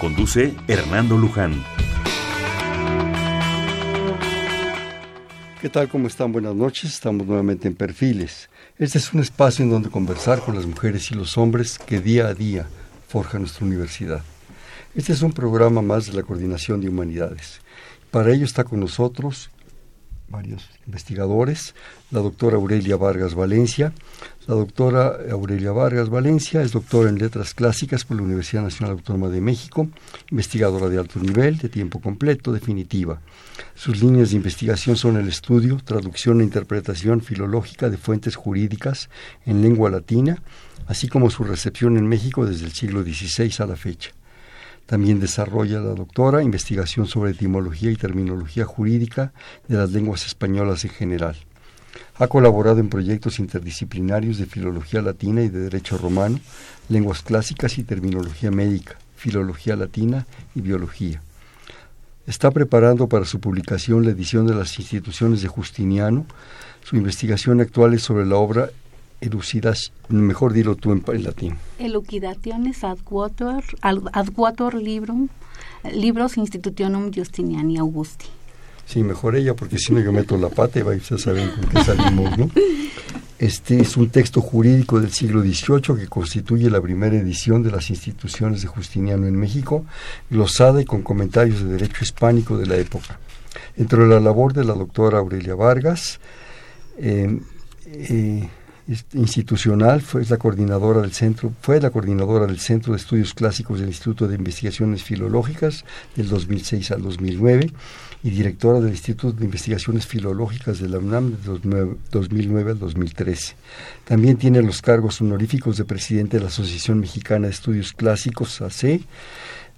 Conduce Hernando Luján. ¿Qué tal? ¿Cómo están? Buenas noches. Estamos nuevamente en Perfiles. Este es un espacio en donde conversar con las mujeres y los hombres que día a día forjan nuestra universidad. Este es un programa más de la Coordinación de Humanidades. Para ello está con nosotros varios investigadores, la doctora Aurelia Vargas Valencia. La doctora Aurelia Vargas Valencia es doctora en Letras Clásicas por la Universidad Nacional Autónoma de México, investigadora de alto nivel, de tiempo completo, definitiva. Sus líneas de investigación son el estudio, traducción e interpretación filológica de fuentes jurídicas en lengua latina, así como su recepción en México desde el siglo XVI a la fecha. También desarrolla la doctora investigación sobre etimología y terminología jurídica de las lenguas españolas en general. Ha colaborado en proyectos interdisciplinarios de filología latina y de derecho romano, lenguas clásicas y terminología médica, filología latina y biología. Está preparando para su publicación la edición de las instituciones de Justiniano. Su investigación actual es sobre la obra elucidas, mejor dilo tú en, latín. Elucidationes ad quator, libros institutionum Justiniani Augusti. Sí, mejor ella, porque si no yo meto la pata y va, ustedes saben con qué salimos, ¿no? Este es un texto jurídico del siglo XVIII que constituye la primera edición de las instituciones de Justiniano en México, glosada y con comentarios de derecho hispánico de la época. Entre la labor de la doctora Aurelia Vargas, eh, eh, institucional, fue la coordinadora del centro, fue la coordinadora del Centro de Estudios Clásicos del Instituto de Investigaciones Filológicas del 2006 al 2009 y directora del Instituto de Investigaciones Filológicas de la UNAM del 2009 al 2013. También tiene los cargos honoríficos de presidente de la Asociación Mexicana de Estudios Clásicos, AC,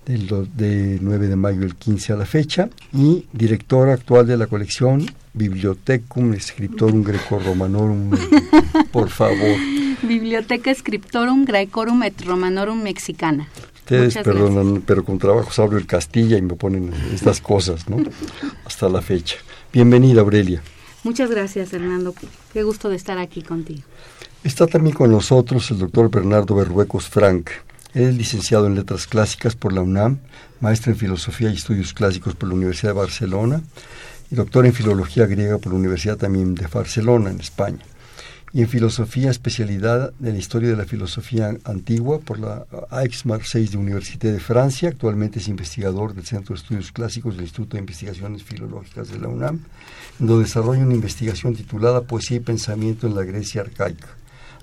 del de 9 de mayo del 15 a la fecha, y directora actual de la colección Bibliotecum Scriptorum Greco-Romanorum, por favor. Biblioteca Scriptorum Grecorum et Romanorum Mexicana. Ustedes perdonan, pero con trabajo abro el Castilla y me ponen estas cosas, ¿no? Hasta la fecha. Bienvenida, Aurelia. Muchas gracias, Hernando. Qué gusto de estar aquí contigo. Está también con nosotros el doctor Bernardo Berruecos Frank. Es licenciado en Letras Clásicas por la UNAM, maestro en Filosofía y Estudios Clásicos por la Universidad de Barcelona y doctor en Filología Griega por la Universidad también de Barcelona, en España y en filosofía, especialidad de la historia de la filosofía antigua por la Aix-Marseille de Université de Francia. Actualmente es investigador del Centro de Estudios Clásicos del Instituto de Investigaciones Filológicas de la UNAM, donde desarrolla una investigación titulada Poesía y Pensamiento en la Grecia Arcaica,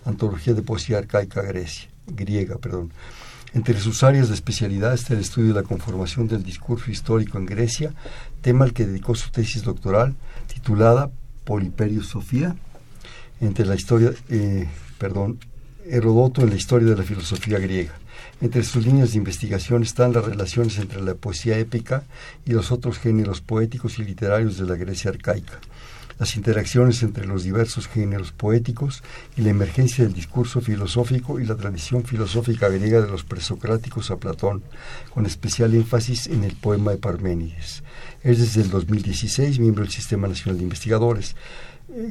Antología de Poesía Arcaica Grecia, griega. Perdón. Entre sus áreas de especialidad está el estudio de la conformación del discurso histórico en Grecia, tema al que dedicó su tesis doctoral titulada Poliperio Sofía, entre la historia, eh, perdón, Herodoto en la historia de la filosofía griega. Entre sus líneas de investigación están las relaciones entre la poesía épica y los otros géneros poéticos y literarios de la Grecia arcaica, las interacciones entre los diversos géneros poéticos y la emergencia del discurso filosófico y la tradición filosófica griega de los presocráticos a Platón, con especial énfasis en el poema de Parménides. Es desde el 2016 miembro del Sistema Nacional de Investigadores.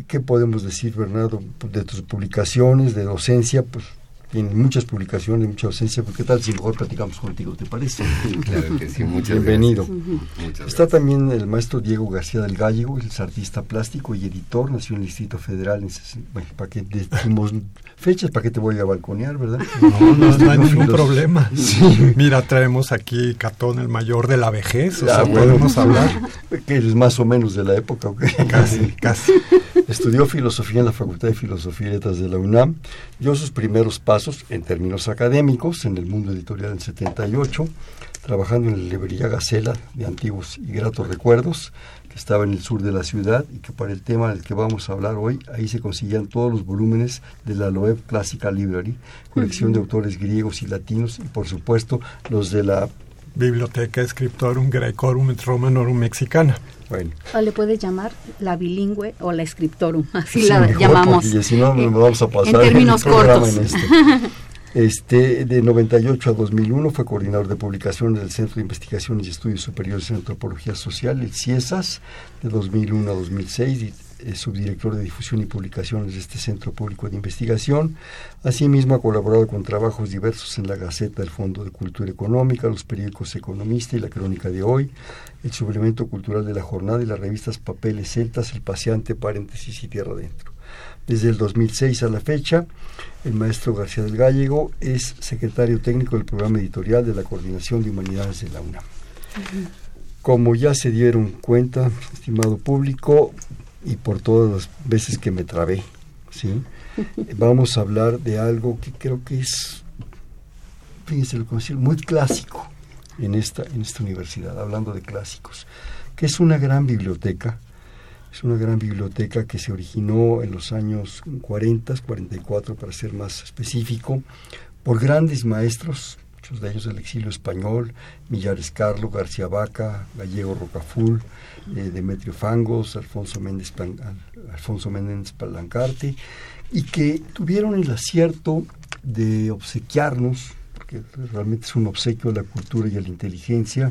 ¿Qué podemos decir, Bernardo, de tus publicaciones, de docencia? Pues tiene muchas publicaciones, mucha docencia. Pues, ¿Qué tal si mejor platicamos contigo, te parece? Claro que sí, muchas Bienvenido. Está también el maestro Diego García del Gallego, es artista plástico y editor, nació en el Distrito Federal. En, bueno, para que decimos fechas, ¿para qué te voy a balconear, verdad? No, no, hay ningún problema. Mira, traemos aquí Catón, el mayor de la vejez, o sea, podemos hablar. Que es más o menos de la época, ¿ok? Casi, casi. Estudió filosofía en la Facultad de Filosofía y Letras de la UNAM, dio sus primeros pasos en términos académicos en el mundo editorial en 78, trabajando en la librería Gacela de Antiguos y Gratos Recuerdos, que estaba en el sur de la ciudad y que para el tema del que vamos a hablar hoy, ahí se conseguían todos los volúmenes de la Loeb Classical Library, colección de autores griegos y latinos y por supuesto los de la Biblioteca Scriptorum Graecorum et Romanorum Mexicana. Bueno. O le puede llamar la bilingüe o la Scriptorum, así la llamamos. Si no, nos vamos a pasar en términos cortos. este. Este, de 98 a 2001 fue coordinador de publicaciones del Centro de Investigaciones y Estudios Superiores en Antropología Social, el CIESAS, de 2001 a 2006, es subdirector de difusión y publicaciones de este Centro Público de Investigación. Asimismo, ha colaborado con trabajos diversos en la Gaceta del Fondo de Cultura Económica, los periódicos Economista y la Crónica de Hoy, el Suplemento Cultural de la Jornada y las revistas Papeles Celtas, El Paseante, Paréntesis y Tierra Adentro. Desde el 2006 a la fecha, el maestro García del Gallego es secretario técnico del programa editorial de la Coordinación de Humanidades de la UNAM. Como ya se dieron cuenta, estimado público, y por todas las veces que me trabé, ¿sí? vamos a hablar de algo que creo que es, fíjense lo que muy clásico en esta, en esta universidad, hablando de clásicos, que es una gran biblioteca es una gran biblioteca que se originó en los años 40, 44 para ser más específico, por grandes maestros, muchos de ellos del exilio español, Millares Carlo, García Vaca, Gallego Rocaful, eh, Demetrio Fangos, Alfonso Méndez, Alfonso Méndez Palancarte, y que tuvieron el acierto de obsequiarnos, porque realmente es un obsequio a la cultura y a la inteligencia,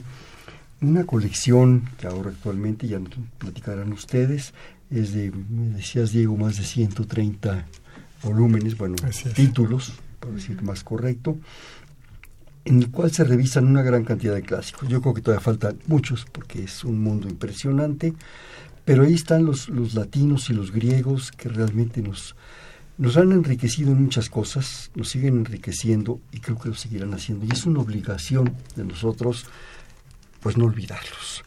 una colección que ahora actualmente ya platicarán ustedes, es de, me decías Diego, más de 130 volúmenes, bueno, títulos, por decir más correcto, en el cual se revisan una gran cantidad de clásicos. Yo creo que todavía faltan muchos porque es un mundo impresionante, pero ahí están los, los latinos y los griegos que realmente nos, nos han enriquecido en muchas cosas, nos siguen enriqueciendo y creo que lo seguirán haciendo. Y es una obligación de nosotros pues no olvidarlos.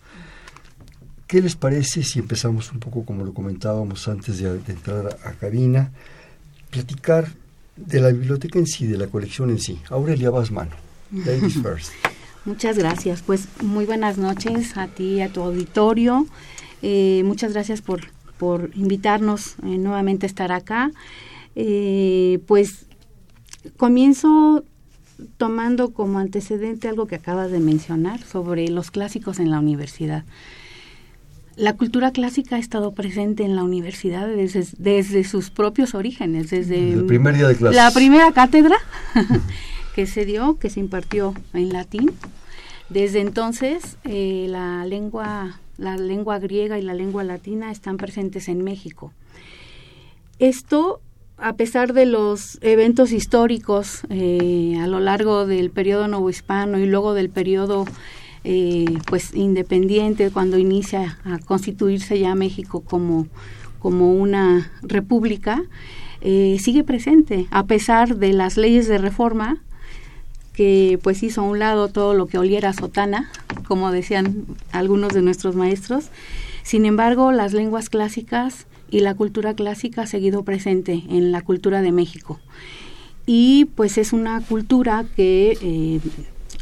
¿Qué les parece si empezamos un poco como lo comentábamos antes de, entrar a, cabina, platicar de la biblioteca en sí, de la colección en sí? Aurelia Basmano, ladies first. Muchas gracias. Pues muy buenas noches a ti, a tu auditorio. Eh, muchas gracias por, por invitarnos eh, nuevamente a estar acá. Eh, pues comienzo tomando como antecedente algo que acabas de mencionar sobre los clásicos en la universidad. La cultura clásica ha estado presente en la universidad desde, desde sus propios orígenes, desde el primer día de clases. la primera cátedra que se dio, que se impartió en latín. Desde entonces, eh, la lengua, la lengua griega y la lengua latina están presentes en México. Esto a pesar de los eventos históricos eh, a lo largo del periodo novohispano y luego del periodo eh, pues independiente cuando inicia a constituirse ya México como, como una república sigue presente a pesar de las leyes de reforma que pues hizo a un lado todo lo que oliera a sotana como decían algunos de nuestros maestros sin embargo las lenguas clásicas y la cultura clásica ha seguido presente en la cultura de México. Y pues es una cultura que eh,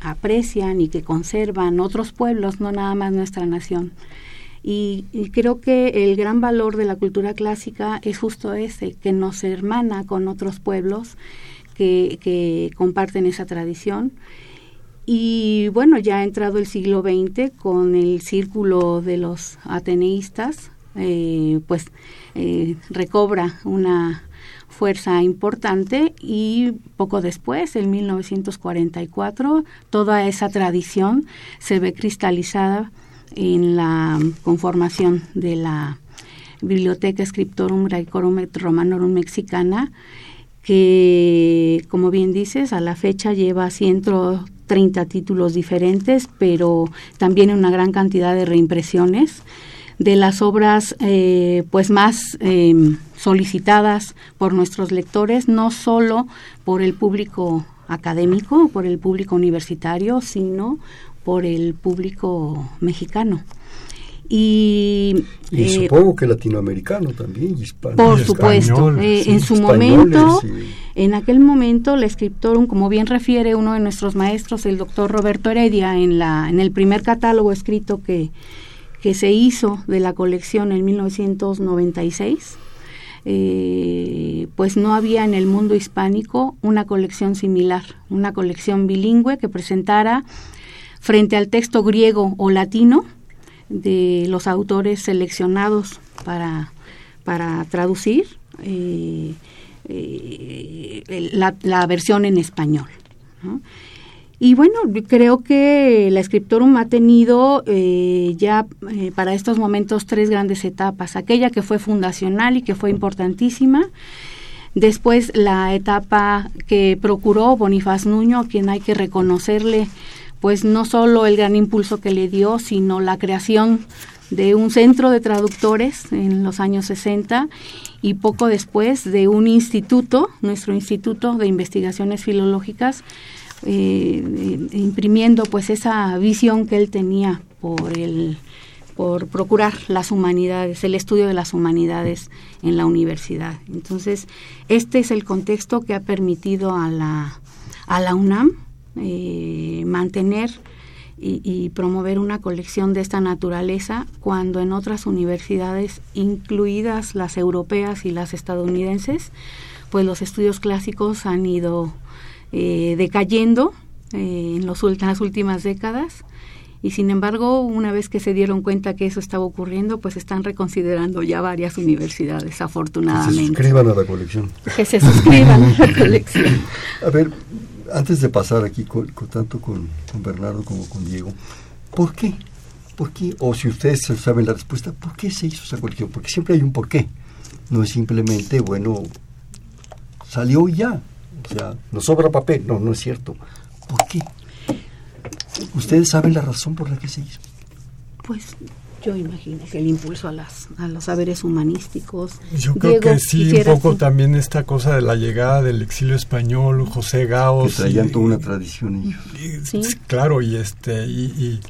aprecian y que conservan otros pueblos, no nada más nuestra nación. Y, creo que el gran valor de la cultura clásica es justo ese, que nos hermana con otros pueblos que, comparten esa tradición. Y bueno, ya ha entrado el siglo XX con el círculo de los ateneístas, eh, pues eh, recobra una fuerza importante y poco después, en 1944, toda esa tradición se ve cristalizada en la conformación de la Biblioteca Scriptorum Graecorum et Romanorum Mexicana, que, como bien dices, a la fecha lleva 130 títulos diferentes, pero también una gran cantidad de reimpresiones de las obras eh, pues más em, solicitadas por nuestros lectores, no solo por el público académico, por el público universitario, sino por el público mexicano. Y, eh, supongo que latinoamericano también, hispano. Por supuesto, eh, en su momento, en aquel momento, el escritor, como bien refiere uno de nuestros maestros, el doctor Roberto Heredia, en, la, en el primer catálogo escrito que, que se hizo de la colección en 1996, eh, pues no había en el mundo hispánico una colección similar, una colección bilingüe que presentara frente al texto griego o latino de los autores seleccionados para, para traducir eh, eh, la, versión en español. Y bueno, creo que la Scriptorum ha tenido eh, ya para estos momentos tres grandes etapas. Aquella que fue fundacional y que fue importantísima. Después la etapa que procuró Bonifaz Nuño, a quien hay que reconocerle pues no solo el gran impulso que le dio, sino la creación de un centro de traductores en los años 60 y poco después de un instituto, nuestro Instituto de Investigaciones Filológicas, eh, imprimiendo pues esa visión que él tenía por el por procurar las humanidades, el estudio de las humanidades en la universidad. Entonces, este es el contexto que ha permitido a la, a la UNAM eh, mantener y, promover una colección de esta naturaleza cuando en otras universidades, incluidas las europeas y las estadounidenses, pues los estudios clásicos han ido eh, decayendo eh, en, los, las últimas décadas y sin embargo, una vez que se dieron cuenta que eso estaba ocurriendo, pues están reconsiderando ya varias universidades, afortunadamente. Que se suscriban a la colección. Que se suscriban a la colección. A ver, antes de pasar aquí con, tanto con, Bernardo como con Diego, ¿por qué? ¿Por qué? O si ustedes saben la respuesta, ¿por qué se hizo esa colección? Porque siempre hay un por qué. No es simplemente, bueno, salió y ya. O sea, nos sobra papel. No, no es cierto. ¿Por qué? ¿Ustedes saben la razón por la que se hizo? Pues yo imagino que el impulso a, las, a los saberes humanísticos. Yo creo que sí, un poco también esta cosa de la llegada del exilio español, José Gaos. Que traían toda una tradición ellos. Claro, y este y,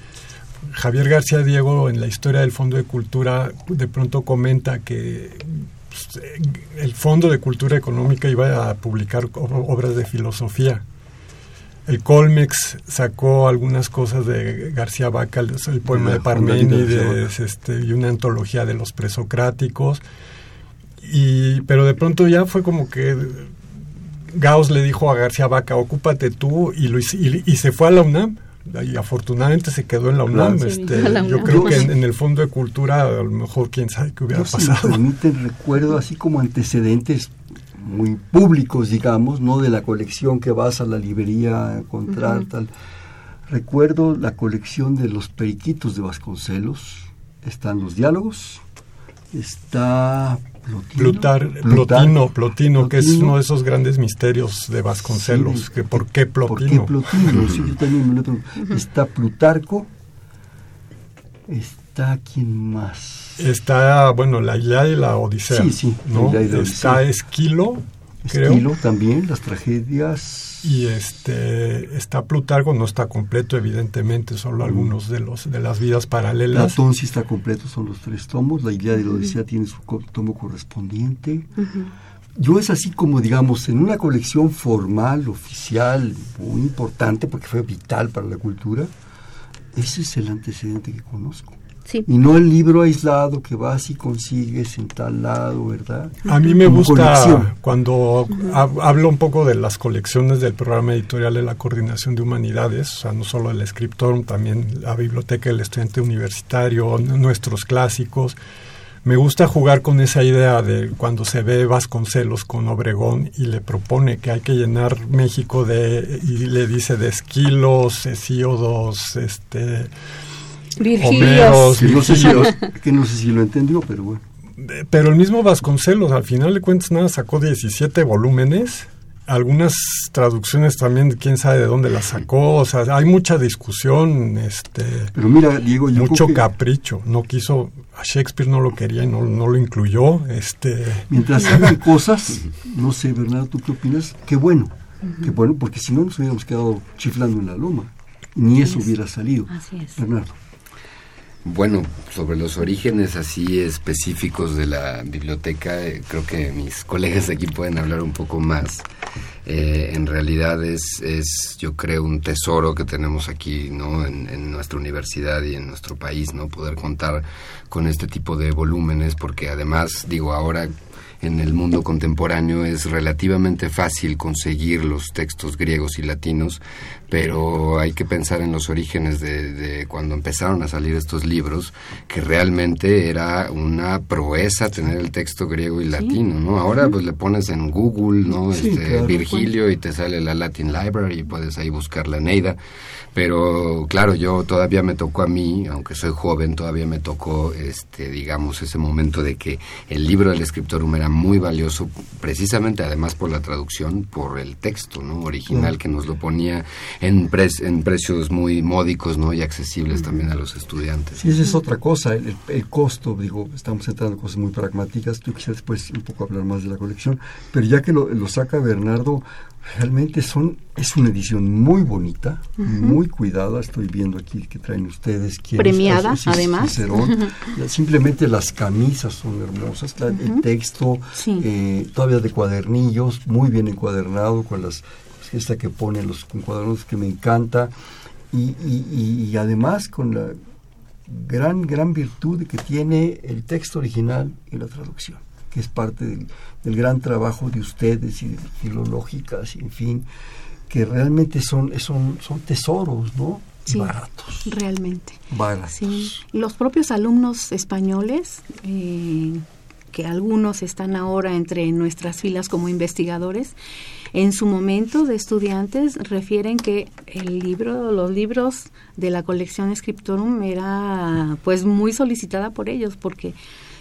Javier García Diego en la historia del Fondo de Cultura de pronto comenta que pues, el Fondo de Cultura Económica iba a publicar obras de filosofía el Colmex sacó algunas cosas de García Vaca, el, poema de Parménides este, y una antología de los presocráticos. Y, pero de pronto ya fue como que Gauss le dijo a García Vaca, ocúpate tú, y, lo, y, se fue a la UNAM. Y afortunadamente se quedó en la UNAM. Este, Yo creo que en, el Fondo de Cultura, a lo mejor quién sabe qué hubiera pasado. Si me recuerdo así como antecedentes muy públicos, digamos, no de la colección que vas a la librería a encontrar, tal. Recuerdo la colección de los periquitos de Vasconcelos, están los diálogos, está Plutino, Plotino, Plotino, que es uno de esos grandes misterios de Vasconcelos, que por qué Plotino. ¿Por qué Plotino? sí, yo también me Está Plutarco, está quién más Está, bueno, la Ilíada y la Odisea. Sí, sí, ¿no? Está Esquilo, creo. Esquilo también, las tragedias. Y este está Plutarco, no está completo, evidentemente, solo mm. algunos de los de las vidas paralelas. Platón sí está completo, son los tres tomos. La Ilíada y la Odisea tiene su tomo correspondiente. Yo es así como, digamos, en una colección formal, oficial, muy importante, porque fue vital para la cultura, ese es el antecedente que conozco. Y no el libro aislado que vas y consigues en tal lado, ¿verdad? A mí me gusta cuando hablo un poco de las colecciones del programa editorial de la Coordinación de Humanidades, o sea, no solo el escritor, también la biblioteca del estudiante universitario, nuestros clásicos. Me gusta jugar con esa idea de cuando se ve Vasconcelos con Obregón y le propone que hay que llenar México de, y le dice de esquilos, hesíodos, este Virgilios. no sé si que no sé si lo entendió, pero bueno. Pero el mismo Vasconcelos, al final de cuentas, nada, sacó 17 volúmenes. Algunas traducciones también, quién sabe de dónde las sacó. O sea, hay mucha discusión. este Pero mira, Diego, yo Mucho capricho. No quiso, a Shakespeare no lo quería y no, no lo incluyó. este Mientras hagan cosas, no sé, Bernardo, ¿tú qué opinas? Qué bueno. Qué bueno, porque si no nos hubiéramos quedado chiflando en la loma. Ni eso hubiera salido. Así es. Bernardo. Bueno, sobre los orígenes así específicos de la biblioteca, eh, creo que mis colegas aquí pueden hablar un poco más. eh, en realidad es, es, yo creo, un tesoro que tenemos aquí, ¿no? En, en, nuestra universidad y en nuestro país, ¿no? Poder contar con este tipo de volúmenes, porque además, digo, ahora en el mundo contemporáneo es relativamente fácil conseguir los textos griegos y latinos, pero hay que pensar en los orígenes de, cuando empezaron a salir estos libros, que realmente era una proeza tener el texto griego y latino, ¿no? Ahora pues le pones en Google, ¿no? este, Virgilio y te sale la Latin Library y puedes ahí buscar la Neida, pero claro, yo todavía me tocó a mí, aunque soy joven, todavía me tocó, este, digamos, ese momento de que el libro del escritor era muy valioso, precisamente además por la traducción, por el texto, ¿no? Original que nos lo ponía en, en precios muy módicos, ¿no? Y accesibles también a los estudiantes. Sí, esa es otra cosa, el, costo, digo, estamos entrando en cosas muy pragmáticas, tú quisieras después un poco hablar más de la colección, pero ya que lo, lo saca Bernardo, realmente son es una edición muy bonita, muy cuidada. Estoy viendo aquí que traen ustedes. Premiada, además. Simplemente las camisas son hermosas. El texto, eh, todavía de cuadernillos, muy bien encuadernado, con las esta que pone los encuadernos que me encanta. Y, y, además con la gran, gran virtud que tiene el texto original y la traducción que es parte del, gran trabajo de ustedes y de filológicas, en fin, que realmente son, son, son tesoros, ¿no? baratos. Realmente. Baratos. Sí. Los propios alumnos españoles, eh, que algunos están ahora entre nuestras filas como investigadores, en su momento de estudiantes refieren que el libro, los libros de la colección Scriptorum era pues muy solicitada por ellos porque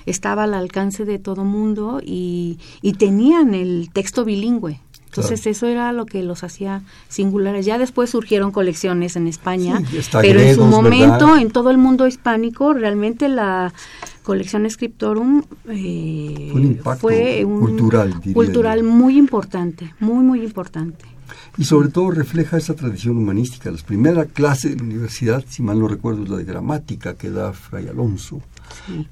estaba al alcance de todo mundo y, y tenían el texto bilingüe. Entonces eso era lo que los hacía singulares. Ya después surgieron colecciones en España, pero en su momento en todo el mundo hispánico realmente la colección Scriptorum eh, fue un, cultural, cultural muy importante, muy muy importante. Y sobre todo refleja esa tradición humanística. La primera clase de la universidad, si mal no recuerdo, es la de gramática que da Fray Alonso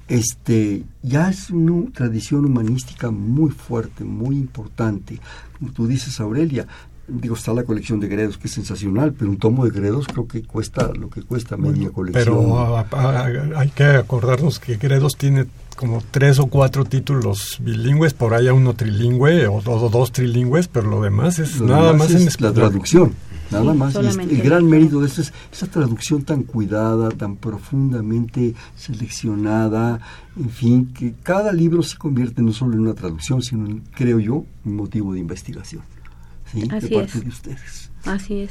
este, ya es una tradición humanística muy fuerte, muy importante. Como tú dices, Aurelia, digo, está la colección de Gredos, que es sensacional, pero un tomo de Gredos creo que cuesta lo que cuesta media colección. Pero hay que acordarnos que Gredos tiene como tres o cuatro títulos bilingües, por ahí uno trilingüe o, dos trilingües, pero lo demás es nada más en la traducción. Nada más. el gran mérito de esto es esa traducción tan cuidada, tan profundamente seleccionada, en fin, que cada libro se convierte no solo en una traducción, sino, creo yo, un motivo de investigación. ¿sí? Así de parte es. de ustedes. Así es.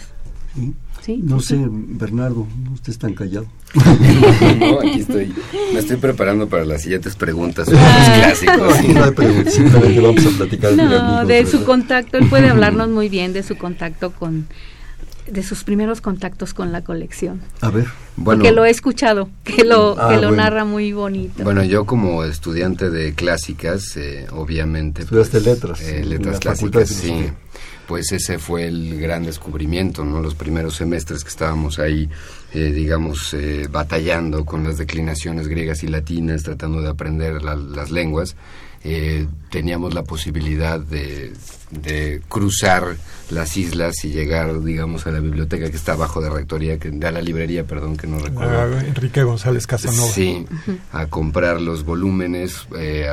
¿Sí? no sé, Bernardo, usted está callado. no, aquí estoy. Me estoy preparando para las siguientes preguntas clásicos. No, no vamos a platicar no, de su contacto. Él puede hablarnos muy bien de su contacto con de sus primeros contactos con la colección. A ver. Bueno, Porque lo he escuchado, que lo, ah, que lo narra muy bonito. Bueno, yo como estudiante de clásicas, eh, obviamente... Estudiaste pues, letras. Eh, letras clásicas, sí. Pues ese fue el gran descubrimiento, ¿no? Los primeros semestres que estábamos ahí, eh, digamos, batallando con las declinaciones griegas y latinas, tratando de aprender las lenguas. Teníamos la posibilidad de de cruzar las islas y llegar, digamos, a la biblioteca que está abajo de rectoría, que, a la librería, perdón, que no recuerdo. Ah, Enrique González Casanova. Sí, a comprar los volúmenes, eh,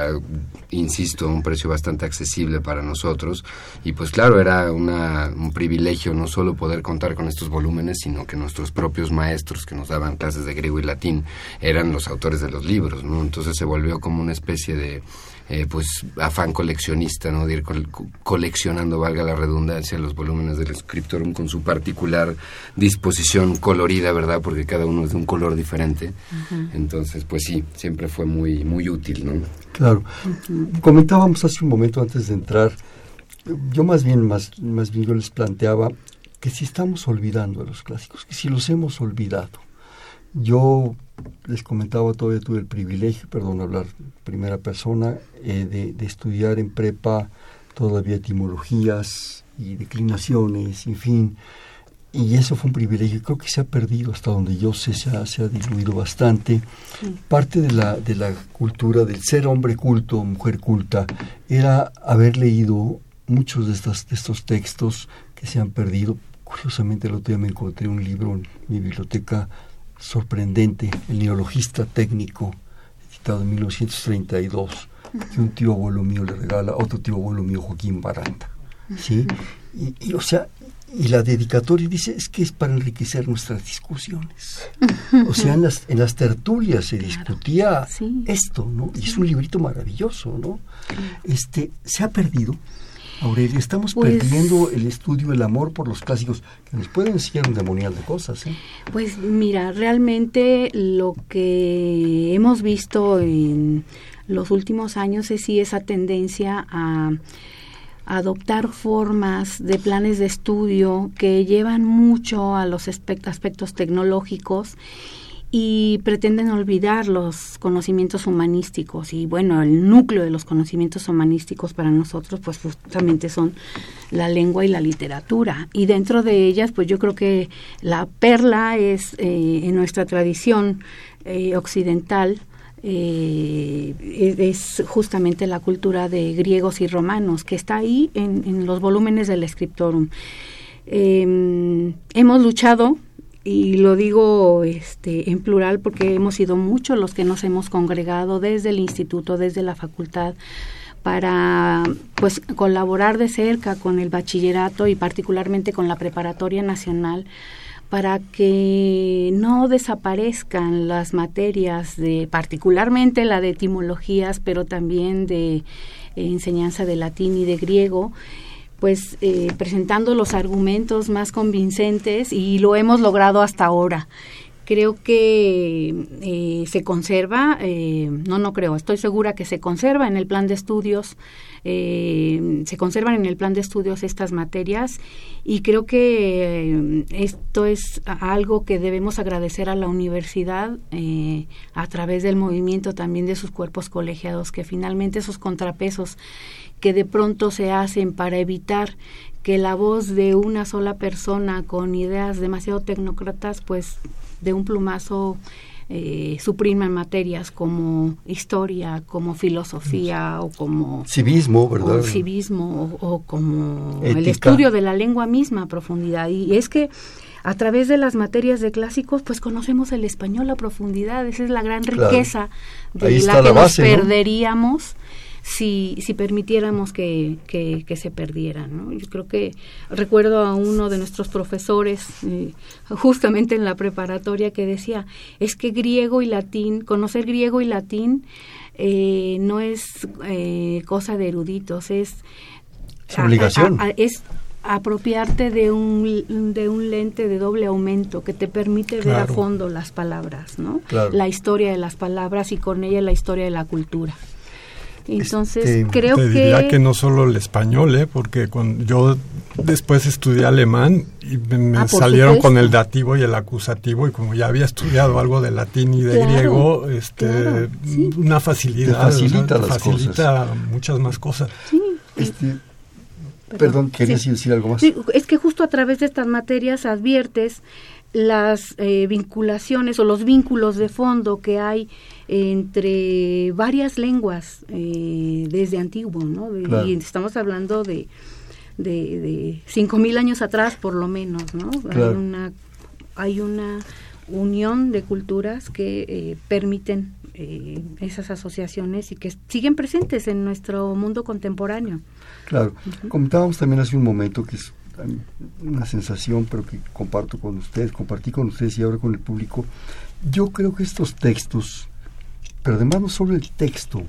insisto, a un precio bastante accesible para nosotros. Y pues claro, era una, un privilegio no solo poder contar con estos volúmenes, sino que nuestros propios maestros que nos daban clases de griego y latín eran los autores de los libros, ¿no? Entonces se volvió como una especie de eh, pues afán coleccionista, ¿no? De ir coleccionando, valga la redundancia, los volúmenes del Scriptorum con su particular disposición colorida, ¿verdad? Porque cada uno es de un color diferente. Entonces, pues sí, siempre fue muy, muy útil, ¿no? Claro. Comentábamos hace un momento antes de entrar, yo más bien, más, más bien yo les planteaba que si estamos olvidando a los clásicos, que si los hemos olvidado. Yo les comentaba, todavía tuve el privilegio, perdón, hablar primera persona, eh, de, estudiar en prepa todavía etimologías y declinaciones, en fin. Y eso fue un privilegio, creo que se ha perdido hasta donde yo sé, se ha, se ha diluido bastante. Parte de la, de la cultura del ser hombre culto, mujer culta, era haber leído muchos de, estas, de estos textos que se han perdido. Curiosamente el otro día me encontré un libro en mi biblioteca sorprendente, El neologista técnico, editado en 1932, que un tío abuelo mío le regala otro tío abuelo mío, Joaquín Baranda. ¿sí? Y, o sea, y la dedicatoria dice es que es para enriquecer nuestras discusiones. O sea, en las, en las tertulias se discutía esto, ¿no? Y es un librito maravilloso, ¿no? Este, se ha perdido. Aurelia, estamos pues perdiendo el estudio del amor por los clásicos, que nos pueden enseñar un demonial de cosas. ¿eh? Pues mira, realmente lo que hemos visto en los últimos años es sí esa tendencia a adoptar formas de planes de estudio que llevan mucho a los aspectos tecnológicos y pretenden olvidar los conocimientos humanísticos y bueno el núcleo de los conocimientos humanísticos para nosotros pues justamente son la lengua y la literatura y dentro de ellas pues yo creo que la perla es eh, en nuestra tradición eh, occidental eh, es justamente la cultura de griegos y romanos, que está ahí en, los volúmenes del Scriptorum. Em, hemos luchado, y lo digo este, en plural porque hemos sido muchos los que nos hemos congregado desde el instituto, desde la facultad, para pues colaborar de cerca con el bachillerato y particularmente con la preparatoria nacional para que no desaparezcan las materias de particularmente la de etimologías, pero también de enseñanza de latín y de griego pues eh, presentando los argumentos más convincentes y lo hemos logrado hasta ahora creo que eh, se conserva, eh, no, no creo, estoy segura que se conserva en el plan de estudios, eh, se conservan en el plan de estudios estas materias y creo que esto es algo que debemos agradecer a la universidad a través del movimiento también de sus cuerpos colegiados, que finalmente esos contrapesos que de pronto se hacen para evitar que la voz de una sola persona con ideas demasiado tecnócratas pues de un plumazo eh, suprime materias como historia, como filosofía o como civismo, ¿verdad? civismo o, como el estudio de la lengua misma a profundidad. Y es que a través de las materias de clásicos, pues conocemos el español a profundidad. Esa es la gran riqueza de la que nos perderíamos si, si permitiéramos que, que, se perdieran. ¿no? Yo creo que recuerdo a uno de nuestros profesores, eh, justamente en la preparatoria, que decía, es que griego y latín, conocer griego y latín eh, no es eh, cosa de eruditos, es... obligación. es apropiarte de un, de un lente de doble aumento que te permite ver a fondo las palabras, ¿no? La historia de las palabras y con ella la historia de la cultura. Entonces, este, creo te que... diría que no solo el español, ¿eh? porque cuando yo después estudié alemán y me, ah, salieron con el dativo y el acusativo y como ya había estudiado algo de latín y de griego, este, una facilidad. facilita las facilita muchas más cosas. Sí. Este, perdón, ¿querías decir algo más? es que justo a través de estas materias adviertes las eh, vinculaciones o los vínculos de fondo que hay entre varias lenguas eh, desde antiguo, ¿no? Y estamos hablando de de, cinco mil años atrás por lo menos, ¿no? Hay una hay una unión de culturas que eh, permiten esas asociaciones y que siguen presentes en nuestro mundo contemporáneo. Claro, comentábamos también hace un momento que es una sensación, pero que comparto con ustedes, compartí con ustedes y ahora con el público. Yo creo que estos textos, pero además no solo el texto,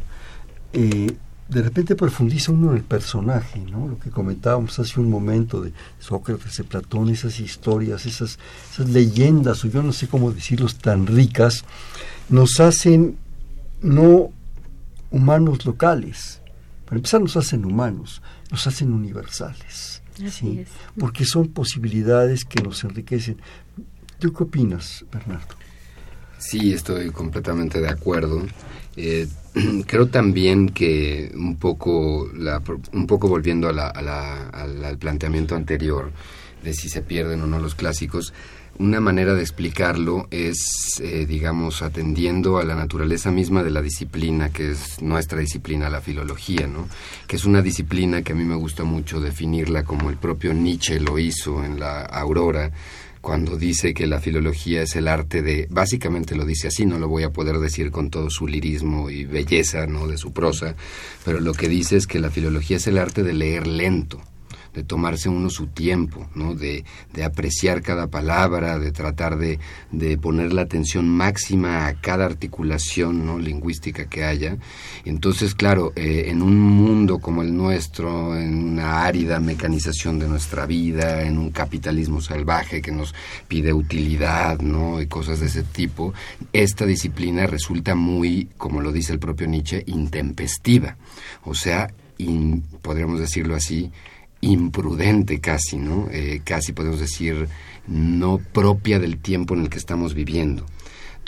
eh, de repente profundiza uno en el personaje, ¿no? Lo que comentábamos hace un momento de Sócrates, de Platón, esas historias, esas, esas leyendas, o yo no sé cómo decirlos, tan ricas, nos hacen no humanos locales, para empezar nos hacen humanos, nos hacen universales ¿sí? porque son posibilidades que nos enriquecen. ¿Tú qué opinas, Bernardo? Sí, estoy completamente de acuerdo. Eh, creo también que un poco, la, un poco volviendo a la, al planteamiento anterior de si se pierden o no los clásicos, una manera de explicarlo es, eh, digamos, atendiendo a la naturaleza misma de la disciplina, que es nuestra disciplina, la filología, ¿no? Que es una disciplina que a mí me gusta mucho definirla como el propio Nietzsche lo hizo en la Aurora, cuando dice que la filología es el arte de, básicamente lo dice así, no lo voy a poder decir con todo su lirismo y belleza, ¿no? De su prosa, pero lo que dice es que la filología es el arte de leer lento de tomarse uno su tiempo, ¿no? de, de apreciar cada palabra, de tratar de, de, poner la atención máxima a cada articulación ¿no? lingüística que haya. Entonces, claro, eh, en un mundo como el nuestro, en una árida mecanización de nuestra vida, en un capitalismo salvaje que nos pide utilidad ¿no? y cosas de ese tipo, esta disciplina resulta muy, como lo dice el propio Nietzsche, intempestiva. O sea, podríamos decirlo así, imprudente casi, ¿no? Eh, casi podemos decir no propia del tiempo en el que estamos viviendo.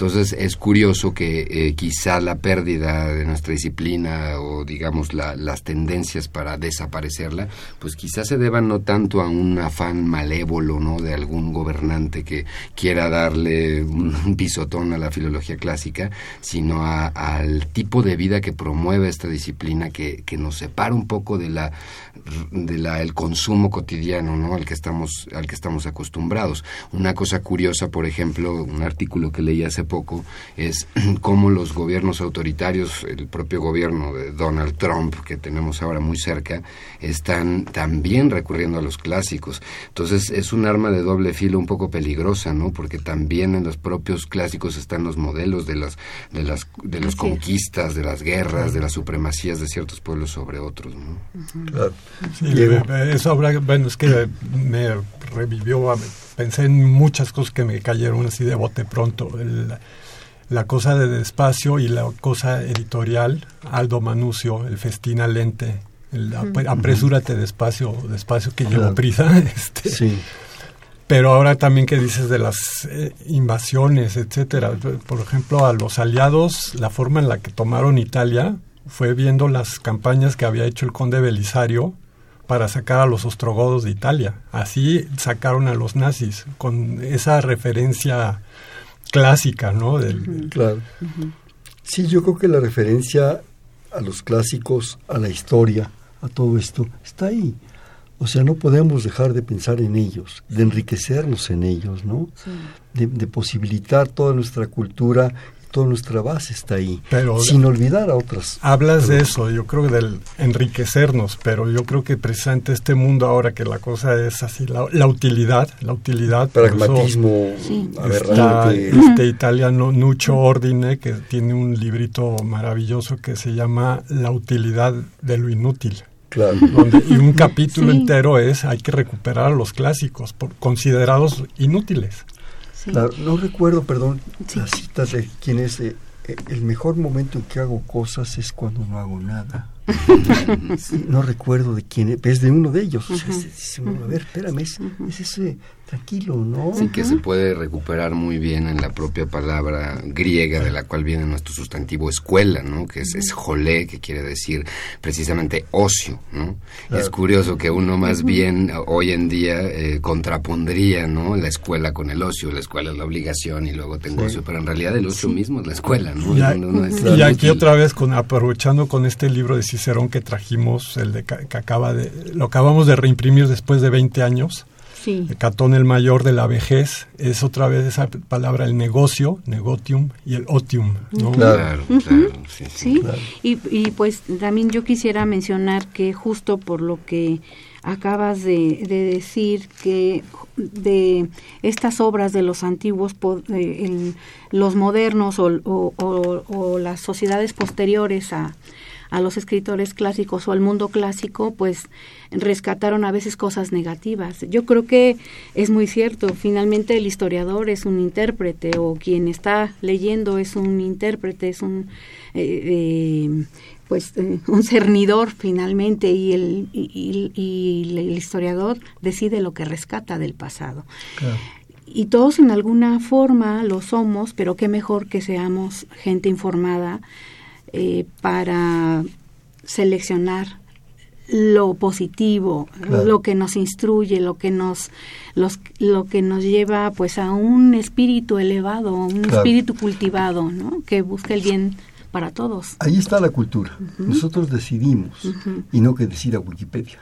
Entonces es curioso que eh, quizá la pérdida de nuestra disciplina o digamos las tendencias para desaparecerla, pues quizá se deban no tanto a un afán malévolo no de algún gobernante que quiera darle un pisotón a la filología clásica, sino al tipo de vida que promueve esta disciplina que, que nos separa un poco de la de la el consumo cotidiano no al que estamos al que estamos acostumbrados. Una cosa curiosa, por ejemplo, un artículo que leí hace poco es cómo los gobiernos autoritarios, el propio gobierno de Donald Trump, que tenemos ahora muy cerca, están también recurriendo a los clásicos. Entonces es un arma de doble filo un poco peligrosa, ¿no? Porque también en los propios clásicos están los modelos de las de las de las conquistas, de las guerras, de las supremacías de ciertos pueblos sobre otros, ¿no? eso bueno, es que me revivió pensé en muchas cosas que me cayeron así de bote pronto. la cosa de despacio y la cosa editorial, Aldo Manucio, el festín lente, el apresúrate despacio, despacio que llevo prisa. Este, sí. Pero ahora también que dices de las eh, invasiones, etcétera. Por ejemplo, a los aliados, la forma en la que tomaron Italia fue viendo las campañas que había hecho el conde Belisario para sacar a los ostrogodos de Italia. Así sacaron a los nazis, con esa referencia clásica, ¿no? Del, Claro. Sí, yo creo que la referencia a los clásicos, a la historia, a todo esto, está ahí. O sea, no podemos dejar de pensar en ellos, de enriquecernos en ellos, ¿no? De, de, posibilitar toda nuestra cultura toda nuestra base está ahí, pero sin olvidar a otras. Hablas de eso, yo creo del enriquecernos, pero yo creo que precisamente este mundo ahora que la cosa es así, la, utilidad, la utilidad. Pragmatismo sí. está este italiano Nucho Ordine, que tiene un librito maravilloso que se llama La utilidad de lo inútil. Claro. y un capítulo entero es hay que recuperar a los clásicos por, considerados inútiles no recuerdo, perdón, la cita de quién es. Eh, eh, el mejor momento en que hago cosas es cuando no hago nada. no recuerdo de quién es, es de uno de ellos. a ver, espérame, es, es ese tranquilo, ¿no? Sí, que se puede recuperar muy bien en la propia palabra griega de la cual viene nuestro sustantivo escuela, ¿no? Que es, es jolé, que quiere decir precisamente ocio, ¿no? Es curioso que uno más bien hoy en día eh, contrapondría, ¿no? La escuela con el ocio, la escuela es la obligación y luego tengo ocio, pero en realidad el ocio mismo es la escuela, ¿no? Y, aquí otra vez, con, aprovechando con este libro de Cicerón que trajimos, el de que acaba de, lo acabamos de reimprimir después de 20 años, Sí. Catón el mayor de la vejez es otra vez esa palabra el negocio, negotium y el otium. ¿no? Claro, claro, sí. Y, y, pues también yo quisiera mencionar que justo por lo que acabas de, decir que de estas obras de los antiguos, los modernos o las sociedades posteriores a, a los escritores clásicos o al mundo clásico, pues rescataron a veces cosas negativas. Yo creo que es muy cierto, finalmente el historiador es un intérprete o quien está leyendo es un intérprete, es un... Eh, eh, pues eh, un cernidor finalmente y el, y, el historiador decide lo que rescata del pasado. Y todos en alguna forma lo somos, pero qué mejor que seamos gente informada eh, para seleccionar lo positivo, lo que nos instruye, lo que nos los, lo que nos lleva pues a un espíritu elevado, un espíritu cultivado, ¿no? Que busca el bien para todos. Ahí está la cultura. Nosotros decidimos y no que decida Wikipedia.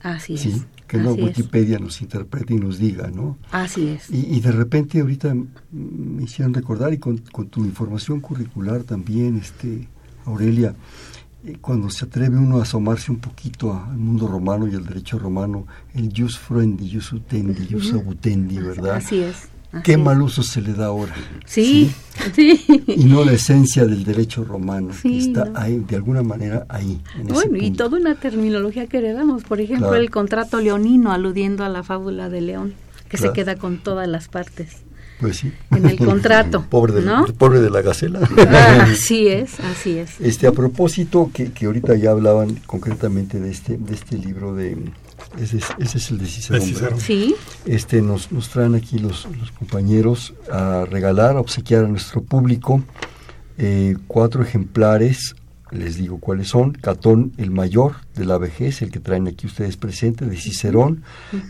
Así es. Que no Wikipedia nos interprete y nos diga, ¿no? Así es. Y, de repente ahorita me hicieron recordar y con, con tu información curricular también, este Aurelia, cuando se atreve uno a asomarse un poquito al mundo romano y al derecho romano, el jus frendi, jus utendi, jus abutendi, ¿verdad? Así es. Qué mal uso se le da ahora. Sí, sí, Y no la esencia del derecho romano, que está ahí, de alguna manera ahí. bueno, y toda una terminología que heredamos, por ejemplo, el contrato leonino, aludiendo a la fábula de León, que se queda con todas las partes. Pues sí. En el contrato. pobre, de, pobre de la gacela. Ah, así es, así es. Este, a propósito, que, que ahorita ya hablaban concretamente de este, de este libro de... Ese es, ese es el de Cicerón, Sí. Este, nos, nos traen aquí los, los compañeros a regalar, a obsequiar a nuestro público eh, cuatro ejemplares les digo cuáles son, Catón el Mayor de la vejez, el que traen aquí ustedes presentes, de Cicerón,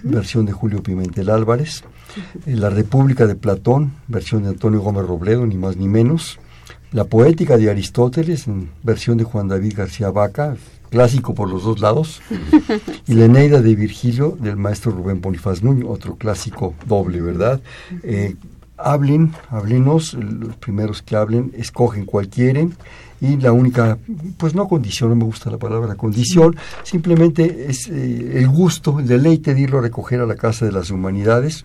versión de Julio Pimentel Álvarez, eh, La República de Platón, versión de Antonio Gómez Robledo, ni más ni menos, La Poética de Aristóteles, en versión de Juan David García Vaca, clásico por los dos lados, y La Eneida de Virgilio del maestro Rubén Bonifaz Nuño, otro clásico doble, ¿verdad? Eh, hablen, háblenos, los primeros que hablen, escogen cual quieren, y la única, pues no condición, no me gusta la palabra condición, simplemente es eh, el gusto, el deleite de irlo a recoger a la Casa de las Humanidades,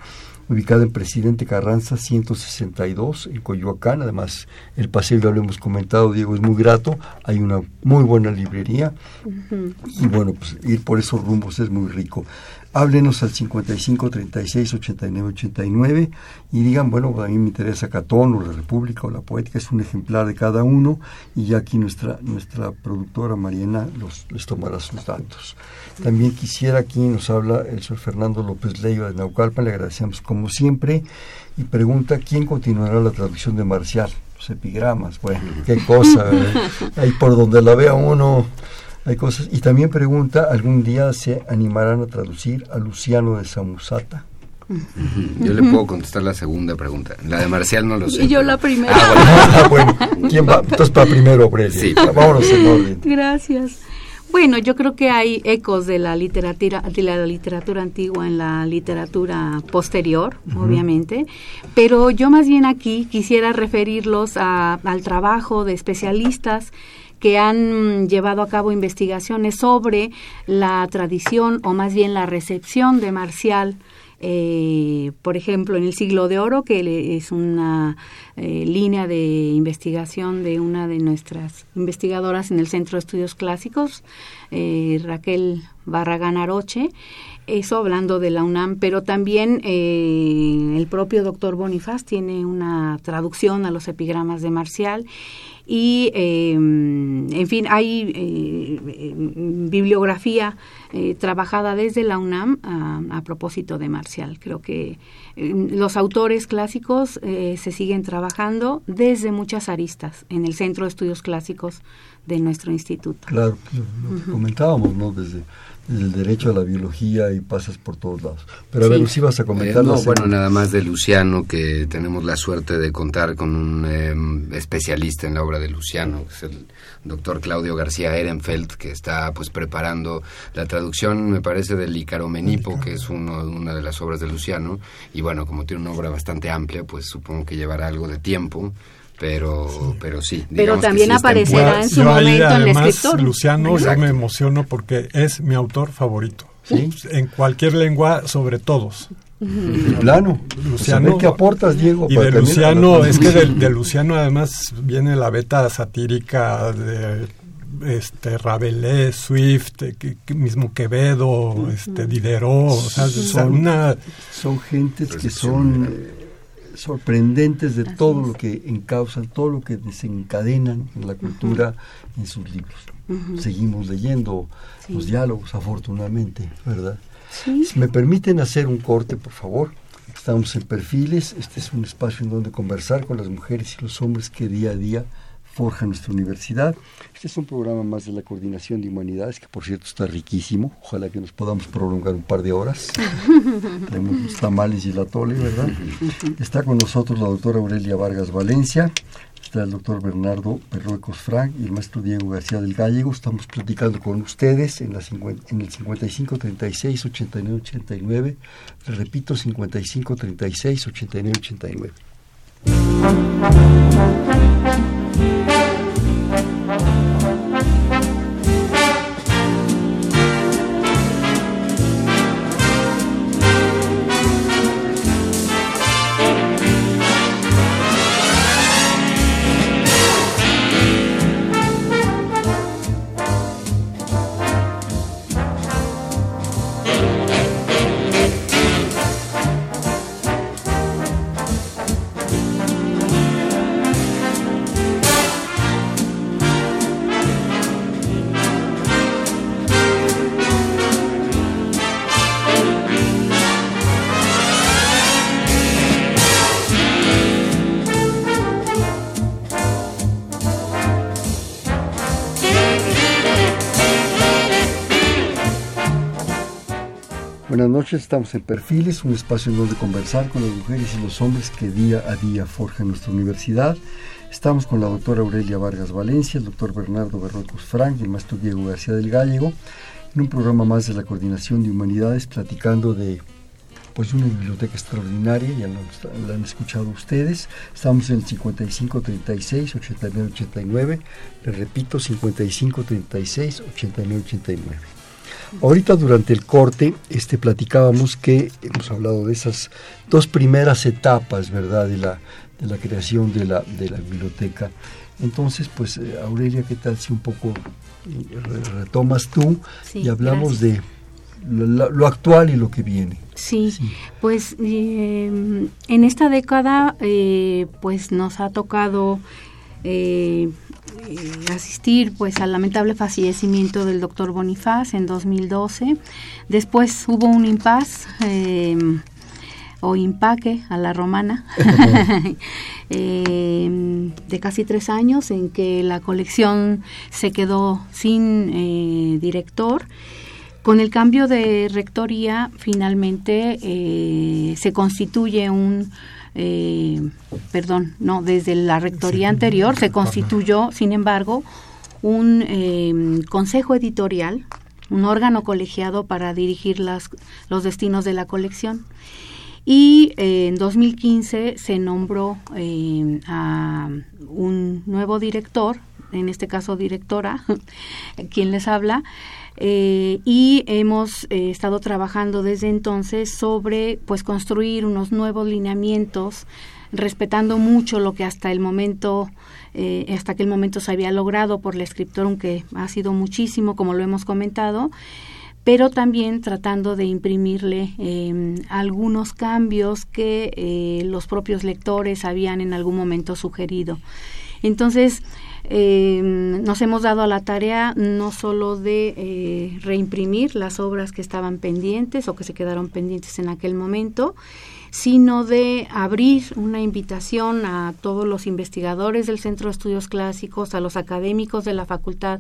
ubicada en Presidente Carranza 162 en Coyoacán. Además, el paseo ya lo hemos comentado, Diego, es muy grato. Hay una muy buena librería y bueno, pues ir por esos rumbos es muy rico háblenos al 55 36 89 89 y digan, bueno, a mí me interesa Catón o la República o la Poética, es un ejemplar de cada uno y ya aquí nuestra, nuestra productora Mariana los, les tomará sus datos. También quisiera, aquí nos habla el señor Fernando López Leiva de Naucalpan, le agradecemos como siempre y pregunta quién continuará la traducción de Marcial, los epigramas, bueno, qué cosa, ¿eh? ahí por donde la vea uno hay cosas. Y también pregunta, ¿algún día se animarán a traducir a Luciano de Samusata? Yo le puedo contestar la segunda pregunta. La de Marcial no lo sé. Y yo la primera. Ah, bueno. ¿Quién va? Entonces, para primero, Aurelia. Sí. Vámonos en orden. Gracias. Bueno, yo creo que hay ecos de la literatura, de la literatura antigua en la literatura posterior, obviamente, pero yo más bien aquí quisiera referirlos al trabajo de especialistas que han llevado a cabo investigaciones sobre la tradición o más bien la recepción de Marcial eh, por ejemplo, en el siglo de oro, que es una eh, línea de investigación de una de nuestras investigadoras en el Centro de Estudios Clásicos, eh, Raquel Barragán Aroche, eso hablando de la UNAM, pero también el propio doctor Bonifaz tiene una traducción a los epigramas de Marcial y em, en fin hay eh, bibliografía eh, trabajada desde la UNAM a, propósito de Marcial. Creo que em, los autores clásicos eh, se siguen trabajando desde muchas aristas en el centro de estudios clásicos de nuestro instituto. Claro lo, comentábamos no desde el derecho a la biología y pasas por todos lados. Pero a ver, si vas a comentar. no, bueno, nada más de Luciano, que tenemos la suerte de contar con un em, especialista en la obra de Luciano, que es el doctor Claudio García Ehrenfeld, que está pues preparando la traducción, me parece, del Icaromenipo, que es uno, una de las obras de Luciano. Y bueno, como tiene una obra bastante amplia, pues supongo que llevará algo de tiempo pero sí. pero sí pero también aparecerá en su momento el escritor Luciano yo me emociono porque es mi autor favorito. ¿Sí? en cualquier lengua sobre todos. Plano. Luciano ¿qué aportas Diego y de Luciano es que de, Luciano además viene la beta satírica de este Rabelais, Swift, que, mismo Quevedo, este Diderot, o sea, son, una son gentes que son sorprendentes de todo lo que encausan, todo lo que desencadenan en la cultura en sus libros. Seguimos leyendo los diálogos, afortunadamente, ¿verdad? Si me permiten hacer un corte, por favor. Estamos en Perfiles, este es un espacio en donde conversar con las mujeres y los hombres que día a día forja nuestra universidad. Este es un programa más de la Coordinación de Humanidades, que por cierto está riquísimo. Ojalá que nos podamos prolongar un par de horas. Tenemos los tamales y la tole, ¿verdad? Está con nosotros la doctora Aurelia Vargas Valencia, está el doctor Bernardo Perruecos Frank y el maestro Diego García del Gallego. Estamos platicando con ustedes en, la en el 55 36 89 89. Les repito, 55 36 89 89. Estamos en Perfiles, un espacio en donde conversar con las mujeres y los hombres que día a día forjan nuestra universidad. Estamos con la doctora Aurelia Vargas Valencia, el doctor Bernardo Berrocos Frank y el maestro Diego García del Gallego, en un programa más de la Coordinación de Humanidades, platicando de pues una biblioteca extraordinaria, ya lo, han escuchado ustedes. Estamos en el 55 36 89 89. Les repito, 55 36 89 89. Ahorita durante el corte este, platicábamos que hemos hablado de esas dos primeras etapas, ¿verdad?, de la, de la creación de la, de la biblioteca. Entonces, pues, eh, Aurelia, ¿qué tal si un poco eh, retomas tú y hablamos de lo, actual y lo que viene? Sí, pues eh, en esta década, pues nos ha tocado eh, asistir pues al lamentable fallecimiento del doctor Bonifaz en 2012. Después hubo un impas em, o impaque a la romana em, de casi tres años en que la colección se quedó sin eh, director. Con el cambio de rectoría, finalmente eh, se constituye un eh, perdón, no, desde la rectoría anterior se constituyó, sin embargo, un eh, consejo editorial, un órgano colegiado para dirigir las, los destinos de la colección. Y eh, en 2015 se nombró a un nuevo director, en este caso directora, quien les habla, eh, y hemos eh, estado trabajando desde entonces sobre pues construir unos nuevos lineamientos respetando mucho lo que hasta el momento eh, hasta aquel momento se había logrado por la escritora aunque ha sido muchísimo como lo hemos comentado pero también tratando de imprimirle em, algunos cambios que los propios lectores habían en algún momento sugerido entonces eh, nos hemos dado a la tarea no solo de eh, reimprimir las obras que estaban pendientes o que se quedaron pendientes en aquel momento, sino de abrir una invitación a todos los investigadores del Centro de Estudios Clásicos, a los académicos de la Facultad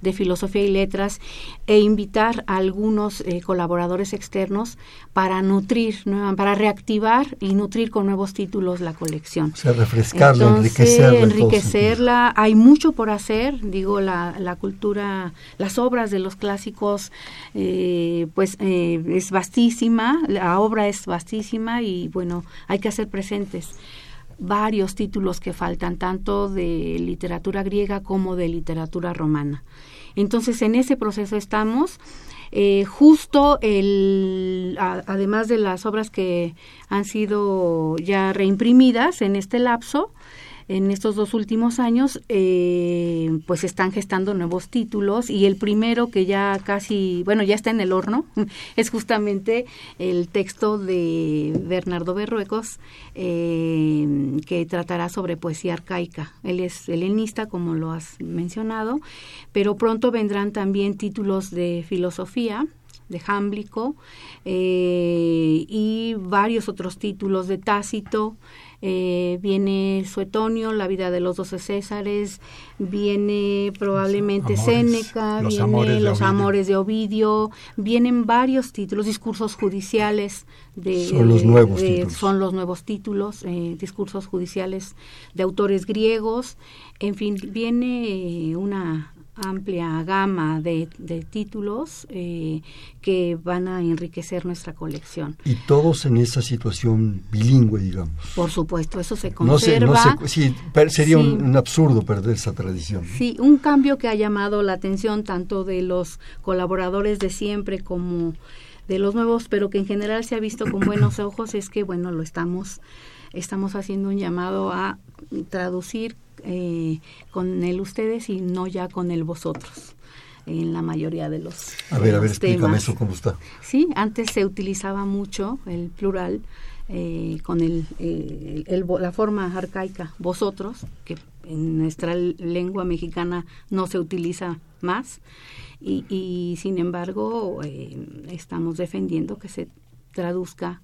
de Filosofía y Letras e invitar a algunos eh, colaboradores externos para nutrir, para reactivar y nutrir con nuevos títulos la colección. O sea, refrescarla, enriquecerla. Enriquecerla. Hay mucho por hacer, digo, la, la cultura, las obras de los clásicos, eh, pues eh, es vastísima, la obra es vastísima y bueno, hay que hacer presentes varios títulos que faltan, tanto de literatura griega como de literatura romana. Entonces, en ese proceso estamos. Eh, justo el, además de las obras que han sido ya reimprimidas en este lapso, en estos dos últimos años, eh, pues están gestando nuevos títulos y el primero que ya casi, bueno, ya está en el horno, es justamente el texto de Bernardo Berruecos, eh, que tratará sobre poesía arcaica. Él es helenista, como lo has mencionado, pero pronto vendrán también títulos de filosofía de Jámblico eh, y varios otros títulos de Tácito. Eh, viene Suetonio, La vida de los doce Césares, viene probablemente Séneca, los viene amores Los amores de Ovidio, vienen varios títulos, discursos judiciales de Son los nuevos de- títulos. son los nuevos títulos, eh, discursos judiciales de autores griegos, en fin, viene una amplia gama de, de títulos eh, que van a enriquecer nuestra colección. Y todos en esa situación bilingüe, digamos. Por supuesto, eso se No se, conserva. no se- sí, sería Sí. un, un absurdo perder esa tradición. ¿no? Sí, un cambio que ha llamado la atención tanto de los colaboradores de siempre como de los nuevos, pero que en general se ha visto con buenos ojos, es que, bueno, lo estamos, estamos haciendo un llamado a traducir eh, con el ustedes y no ya con el vosotros en la mayoría de los A ver, a ver, explícame temas. eso cómo está. Sí, antes se utilizaba mucho el plural eh, con el, eh, el vo- la forma arcaica vosotros, que en nuestra lengua mexicana no se utiliza más, y, y sin embargo eh, estamos defendiendo que se traduzca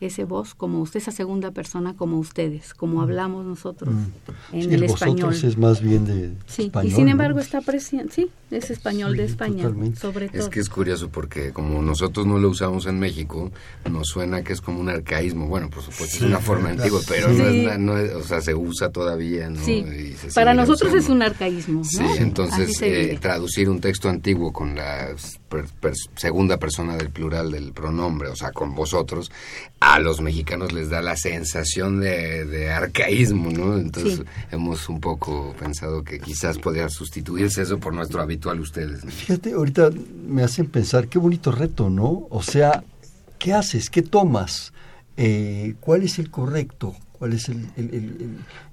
ese vos como usted, esa segunda persona como ustedes, como hablamos nosotros Mm. en Sí, el, vosotros español. es más bien de Sí, español. y sin ¿no? embargo está presente, sí, es español de España, totalmente. sobre todo. Es que es curioso porque como nosotros no lo usamos en México, nos suena que es como un arcaísmo. Bueno, por supuesto Sí, es una forma antigua, pero Sí. no es, no es- o sea, se usa todavía, ¿no? Sí, Y se para nosotros es un arcaísmo, ¿no? Sí, entonces eh, traducir un texto antiguo con la per- per- segunda persona del plural del pronombre, o sea, con vosotros, a los mexicanos les da la sensación de, de arcaísmo, ¿no? Entonces Sí. hemos un poco pensado que quizás podría sustituirse eso por nuestro habitual ustedes. ¿no? Fíjate, ahorita me hacen pensar, qué bonito reto, ¿no? O sea, ¿qué haces? ¿Qué tomas? Eh, ¿Cuál es el correcto? ¿Cuál es el, el- el- el-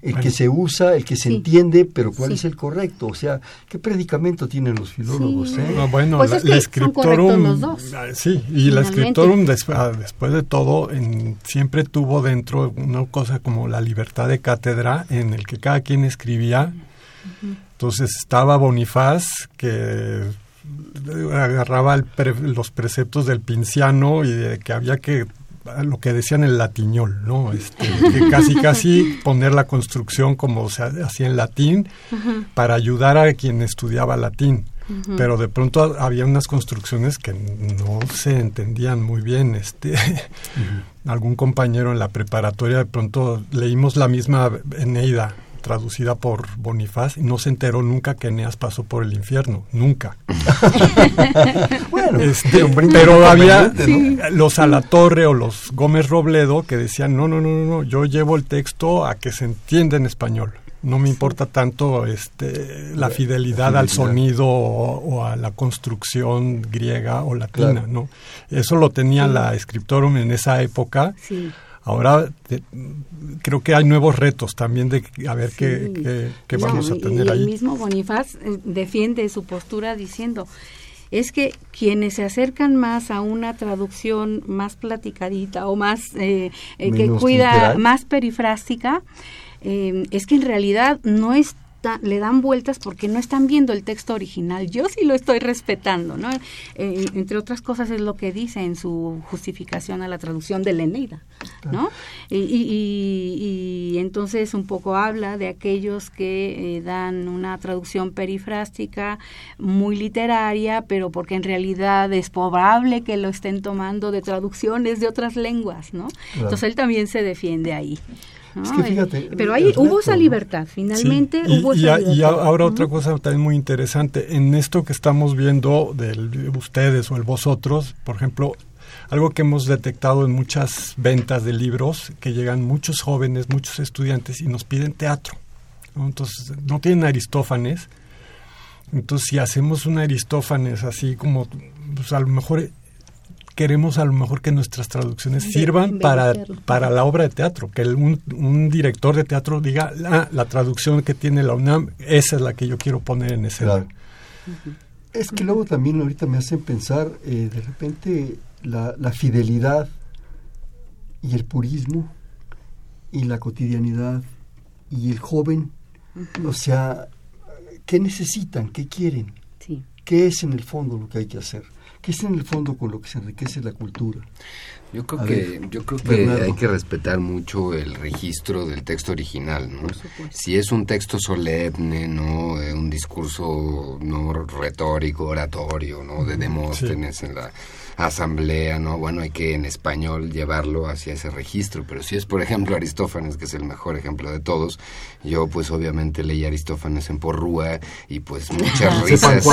el Bueno. que se usa, el que se Sí. entiende, pero cuál Sí. es el correcto? O sea, ¿qué predicamento tienen los filólogos? Sí. eh? No, bueno, Pues la, es que la son correctos Scriptorum, los dos, ah, sí, y la. Scriptorum des- ah, después de todo en- siempre tuvo dentro una cosa como la libertad de cátedra en el que cada quien escribía. Entonces estaba Bonifaz que agarraba el pre- los preceptos del pinciano y de que había que lo que decían el latiñol, ¿no? Este, que casi casi poner la construcción como se hacía en latín para ayudar a quien estudiaba latín. Pero de pronto había unas construcciones que no se entendían muy bien. Este, algún compañero en la preparatoria de pronto leímos la misma Eneida traducida por Bonifaz no se enteró nunca que Eneas pasó por el infierno, nunca. Bueno, Este, pero había ¿no? los Alatorre o los Gómez Robledo que decían, no, no, no, no, yo llevo el texto a que se entienda en español. No me importa tanto este, la La- fidelidad al sonido o, o a la construcción griega o latina, Claro. ¿no? Eso lo tenía la Scriptorum en esa época. Sí. Ahora te- creo que hay nuevos retos también de a ver qué, Sí. qué- qué No, vamos a tener y ahí. El mismo Bonifaz eh, defiende su postura diciendo es que quienes se acercan más a una traducción más platicadita o más eh, eh, que cuida literal. más perifrástica eh, es que en realidad no le dan vueltas porque no están viendo el texto original. Yo sí lo estoy respetando, ¿no? Eh, entre otras cosas es lo que dice en su justificación a la traducción de la Eneida, ¿no? Y, y- y- y entonces un poco habla de aquellos que eh, dan una traducción perifrástica muy literaria, pero porque en realidad es probable que lo estén tomando de traducciones de otras lenguas, ¿no? Entonces él también se defiende ahí. ¿No? Es que fíjate, pero ahí hubo reto, esa ¿no? libertad, finalmente Sí, y, hubo y esa y libertad. a- ahora otra cosa también muy interesante, en esto que estamos viendo del ustedes o el vosotros, por ejemplo, algo que hemos detectado en muchas ventas de libros, que llegan muchos jóvenes, muchos estudiantes y nos piden teatro. ¿no? Entonces, no tienen Aristófanes. Entonces, si hacemos un Aristófanes así como, pues a lo mejor queremos a lo mejor que nuestras traducciones sirvan para, para la obra de teatro, que el- un, un director de teatro diga, "Ah, la traducción que tiene la UNAM, esa es la que yo quiero poner en escena. Claro. Es que luego también ahorita me hacen pensar, eh, de repente, la, la fidelidad y el purismo y la cotidianidad y el joven, o sea, ¿qué necesitan? ¿Qué quieren? Sí. ¿Qué es en el fondo lo que hay que hacer? Que es en el fondo con lo que se enriquece la cultura. Yo creo que yo creo que hay que respetar mucho el registro del texto original, ¿no? Si es un texto solemne, no eh, un discurso no retórico, oratorio, no de Demóstenes en la asamblea, ¿no? Bueno, hay que en español llevarlo hacia ese registro, pero si es, por ejemplo, Aristófanes, que es el mejor ejemplo de todos, yo pues obviamente leí Aristófanes en Porrúa y pues muchas risas,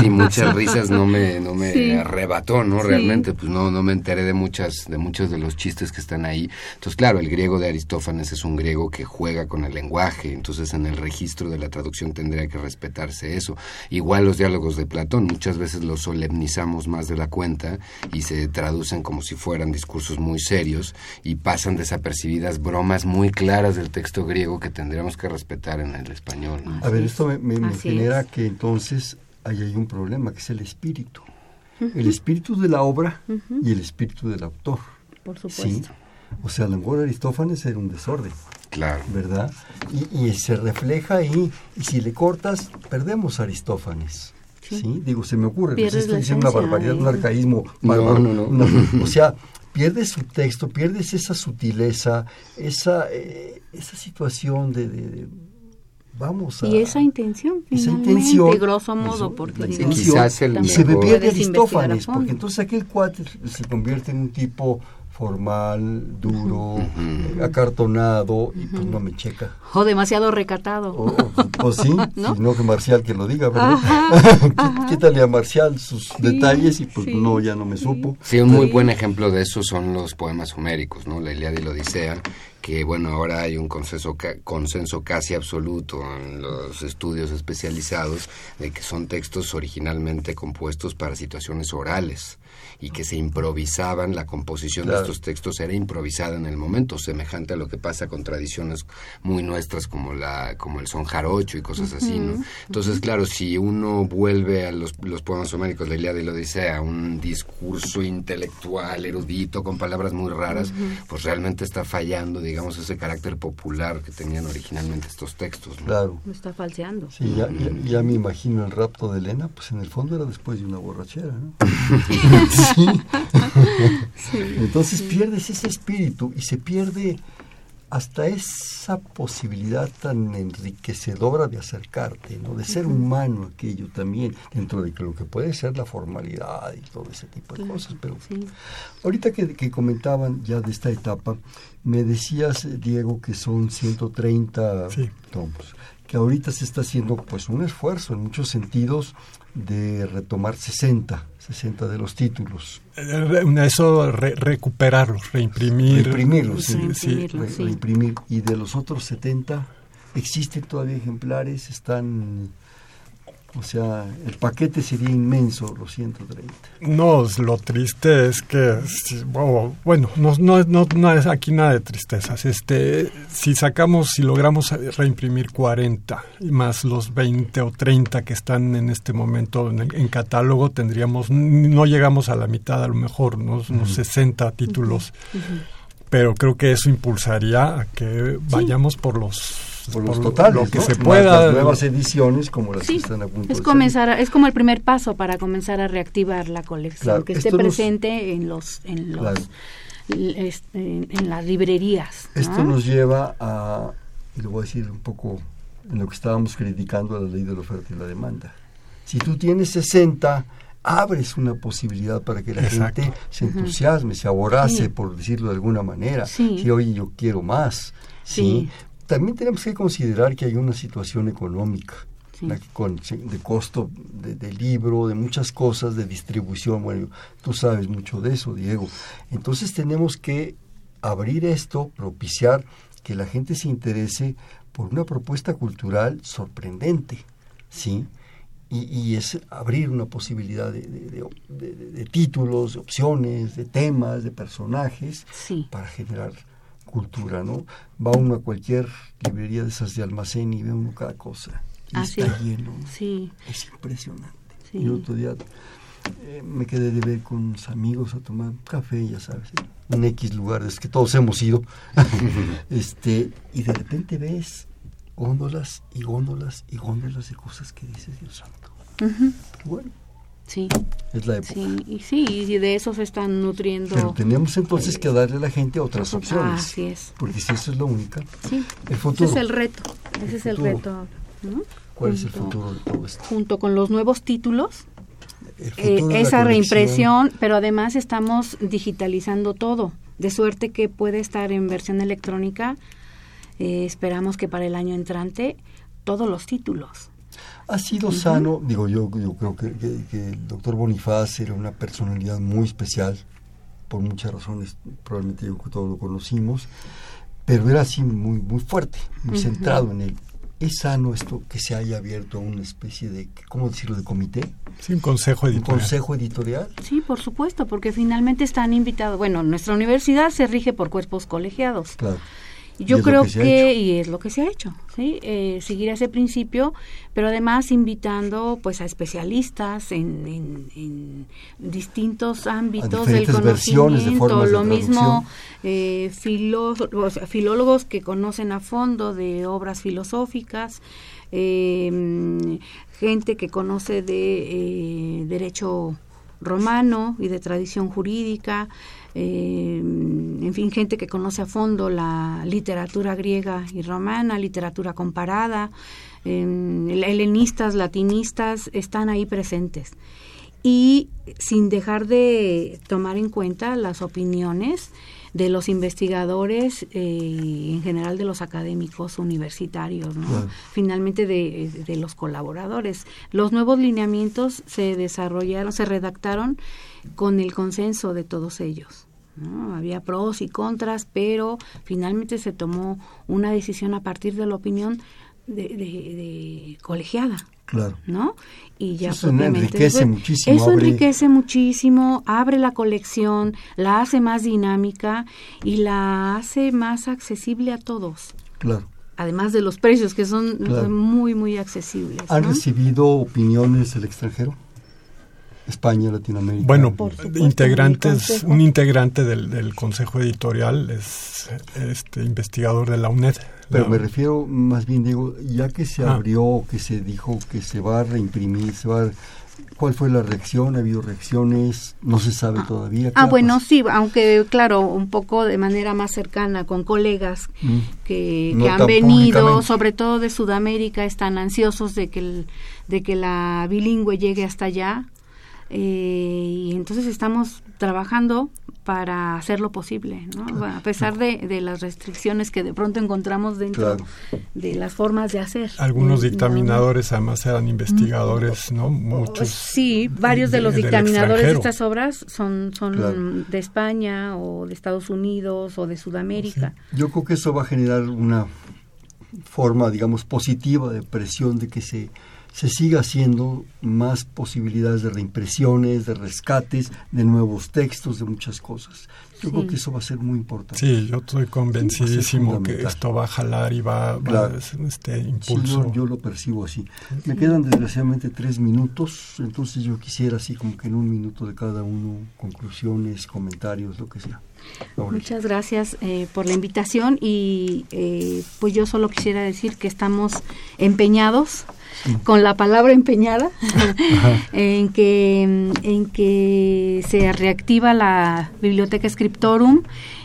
sí, muchas risas no me, no me arrebató, ¿no? Realmente, pues no, no me enteré de muchas, de muchos de los chistes que están ahí. Entonces, claro, el griego de Aristófanes es un griego que juega con el lenguaje, entonces en el registro de la traducción tendría que respetarse eso. Igual los diálogos de Platón, muchas veces los solemnizamos más de la cuenta y se traducen como si fueran discursos muy serios y pasan desapercibidas bromas muy claras del texto griego que tendríamos que respetar en el español. A ver, esto me, genera que entonces ahí hay un problema, que es el espíritu. El espíritu de la obra y el espíritu del autor. Por supuesto. O sea, a lo mejor Aristófanes era un desorden. Claro. ¿Verdad? Y, y, se refleja ahí. Y si le cortas, perdemos Aristófanes. Sí. Digo, se me ocurre, no estoy diciendo una barbaridad, un arcaísmo. No, no, no. o sea, pierdes su texto, pierdes esa sutileza, esa, eh, esa situación de, vamos a... Y esa intención, esa intención, de grosso modo, porque quizás el y se me pierde Aristófanes, porque entonces aquel cuate se convierte en un tipo formal, duro, eh, acartonado y pues no me checa. O demasiado recatado. O, pues sí, ¿No? no que Marcial que lo diga, ¿verdad? Quítale a Marcial sus detalles y pues no, ya no me supo. Sí, un muy buen ejemplo de eso son los poemas homéricos, ¿no? La Ilíada y la Odisea, que bueno, ahora hay un consenso, consenso casi absoluto en los estudios especializados de que son textos originalmente compuestos para situaciones orales y que se improvisaban, la composición de estos textos era improvisada en el momento, semejante a lo que pasa con tradiciones muy nuestras como la como el son jarocho y cosas así, ¿no? Entonces, claro, si uno vuelve a los, los poemas homéricos, la Ilíada y la Odisea, un discurso intelectual, erudito, con palabras muy raras, pues realmente está fallando, digamos, ese carácter popular que tenían originalmente estos textos, ¿no? Claro. Lo está falseando. Sí, ya, ya, me imagino el rapto de Elena, pues en el fondo era después de una borrachera, ¿no? Entonces pierdes ese espíritu y se pierde hasta esa posibilidad tan enriquecedora de acercarte, ¿no? de ser humano aquello también, dentro de lo que puede ser la formalidad y todo ese tipo de cosas. Pero ahorita que, comentaban ya de esta etapa, me decías, Diego, que son 130 tomos, que ahorita se está haciendo pues un esfuerzo en muchos sentidos de retomar 60 60 de los títulos. Eh, eso, recuperarlos, reimprimir. Reimprimirlos, sí. reimprimir. Y de los otros 70, ¿existen todavía ejemplares? ¿Están o sea, el paquete sería inmenso, los 130. No, lo triste es que, bueno, no, no, no, no, es aquí nada de tristezas. Este, si sacamos, si logramos reimprimir 40 y más los 20 o 30 que están en este momento en, catálogo, tendríamos, no llegamos a la mitad a lo mejor, unos, 60 títulos. Pero creo que eso impulsaría a que vayamos por los por los totales, lo que se pueda. Las nuevas ediciones como las que están a punto es comenzar es como el primer paso para comenzar a reactivar la colección, que esté presente en los en los en, las librerías. Esto nos lleva a, y lo voy a decir un poco en lo que estábamos criticando a la ley de la oferta y la demanda. Si tú tienes 60 abres una posibilidad para que la gente se entusiasme, se aborace, por decirlo de alguna manera. Sí. Si, oye, yo quiero más. ¿sí? También tenemos que considerar que hay una situación económica. de costo de, libro, de muchas cosas, de distribución. Bueno, tú sabes mucho de eso, Diego. Entonces tenemos que abrir esto, propiciar que la gente se interese por una propuesta cultural sorprendente, ¿sí? Y, es abrir una posibilidad de, de, títulos, de opciones, de temas, de personajes, para generar cultura, ¿no? Va uno a cualquier librería de esas de almacén y ve uno cada cosa. Y está lleno. Sí. Es impresionante. Y el otro día eh, me quedé de ver con unos amigos a tomar café, ya sabes, un X lugar, es que todos hemos ido. este, y de repente ves góndolas y góndolas y góndolas de cosas que dices, Dios santo. bueno, Sí. Es la época. Sí, y sí, y de eso se están nutriendo. Pero tenemos entonces que darle a la gente otras Ah, opciones. así es. Porque si eso es lo única, Sí. el Ese futuro. es el reto. Ese es el reto. ¿no? ¿Cuál es el Junto- futuro de todo esto? Junto con los nuevos títulos, eh, esa reimpresión, pero además estamos digitalizando todo, de suerte que puede estar en versión electrónica. eh, esperamos que para el año entrante todos los títulos. Ha sido sano, digo yo, yo creo que, que- que el doctor Bonifaz era una personalidad muy especial, por muchas razones, probablemente yo que todos lo conocimos, pero era así muy, muy fuerte, muy centrado en él. ¿Es sano esto que se haya abierto a una especie de, ¿cómo decirlo?, de comité? Sí, un consejo ¿Un editorial. consejo editorial? Sí, por supuesto, porque finalmente están invitados. Bueno, nuestra universidad se rige por cuerpos colegiados. Claro. Yo creo que y es lo que se ha hecho, ¿sí? Eh, seguir ese principio, pero además invitando pues a especialistas en, en- en distintos ámbitos del de conocimiento, de lo mismo eh, filó- o sea, filólogos que conocen a fondo de obras filosóficas, eh, gente que conoce de eh, derecho romano y de tradición jurídica, eh, en fin, gente que conoce a fondo la literatura griega y romana, literatura comparada, eh, helenistas, latinistas, están ahí presentes. Y sin dejar de tomar en cuenta las opiniones de los investigadores eh, y en general de los académicos universitarios, ¿no? Claro. finalmente de, de los colaboradores. Los nuevos lineamientos se desarrollaron, se redactaron con el consenso de todos ellos. ¿no? Había pros y contras, pero finalmente se tomó una decisión a partir de la opinión de, de- de colegiada. Claro. ¿no? Y ya Eso enriquece después- muchísimo, Eso abre- enriquece muchísimo, abre la colección, la hace más dinámica y la hace más accesible a todos. Claro. Además de los precios que son Claro. muy, muy accesibles. ¿Han ¿no? recibido opiniones del extranjero? España, Latinoamérica. Bueno, supuesto, integrantes, un integrante del, del consejo editorial es este investigador de la UNED. Pero me refiero más bien, Diego, ya que se Ah. abrió, que se dijo que se va a reimprimir, se va a- ¿cuál fue la reacción? ¿Ha habido reacciones? No se sabe todavía. ¿Qué Ah, bueno, sí, aunque claro, un poco de manera más cercana con colegas Mm. que, No que han venido, sobre todo de Sudamérica, están ansiosos de que, el- de que la bilingüe llegue hasta allá. eh, y entonces estamos trabajando para hacerlo posible, ¿no? Bueno, a pesar de, de las restricciones que de pronto encontramos dentro Claro. de las formas de hacer. Algunos Mm, dictaminadores además eran investigadores, ¿no? Muchos. Sí, varios de los dictaminadores de estas obras son, son Claro. de España o de Estados Unidos o de Sudamérica. Yo creo que eso va a generar una forma, digamos, positiva de presión de que se, se siga haciendo más posibilidades de reimpresiones, de rescates, de nuevos textos, de muchas cosas. Yo Sí. creo que eso va a ser muy importante. Sí, yo estoy convencidísimo que esto va a jalar y va, a ser este Sí, impulso. yo, yo lo percibo así. Me quedan desgraciadamente tres minutos, entonces yo quisiera así como que en un minuto de cada uno, conclusiones, comentarios, lo que sea. Muchas gracias eh, por la invitación y eh, pues yo solo quisiera decir que estamos empeñados con la palabra empeñada en que en que se reactiva la biblioteca Scriptorum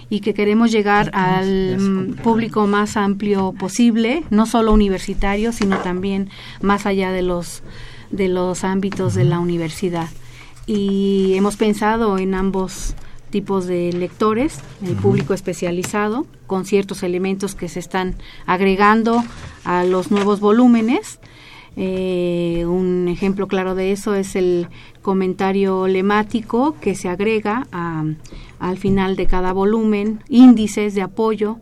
y que queremos llegar al público más amplio posible, no solo universitario, sino también más allá de los de los ámbitos de la universidad. Y hemos pensado en ambos tipos de lectores, el público especializado, con ciertos elementos que se están agregando a los nuevos volúmenes. Eh, un ejemplo claro de eso es el comentario lemático que se agrega a- al final de cada volumen, índices de apoyo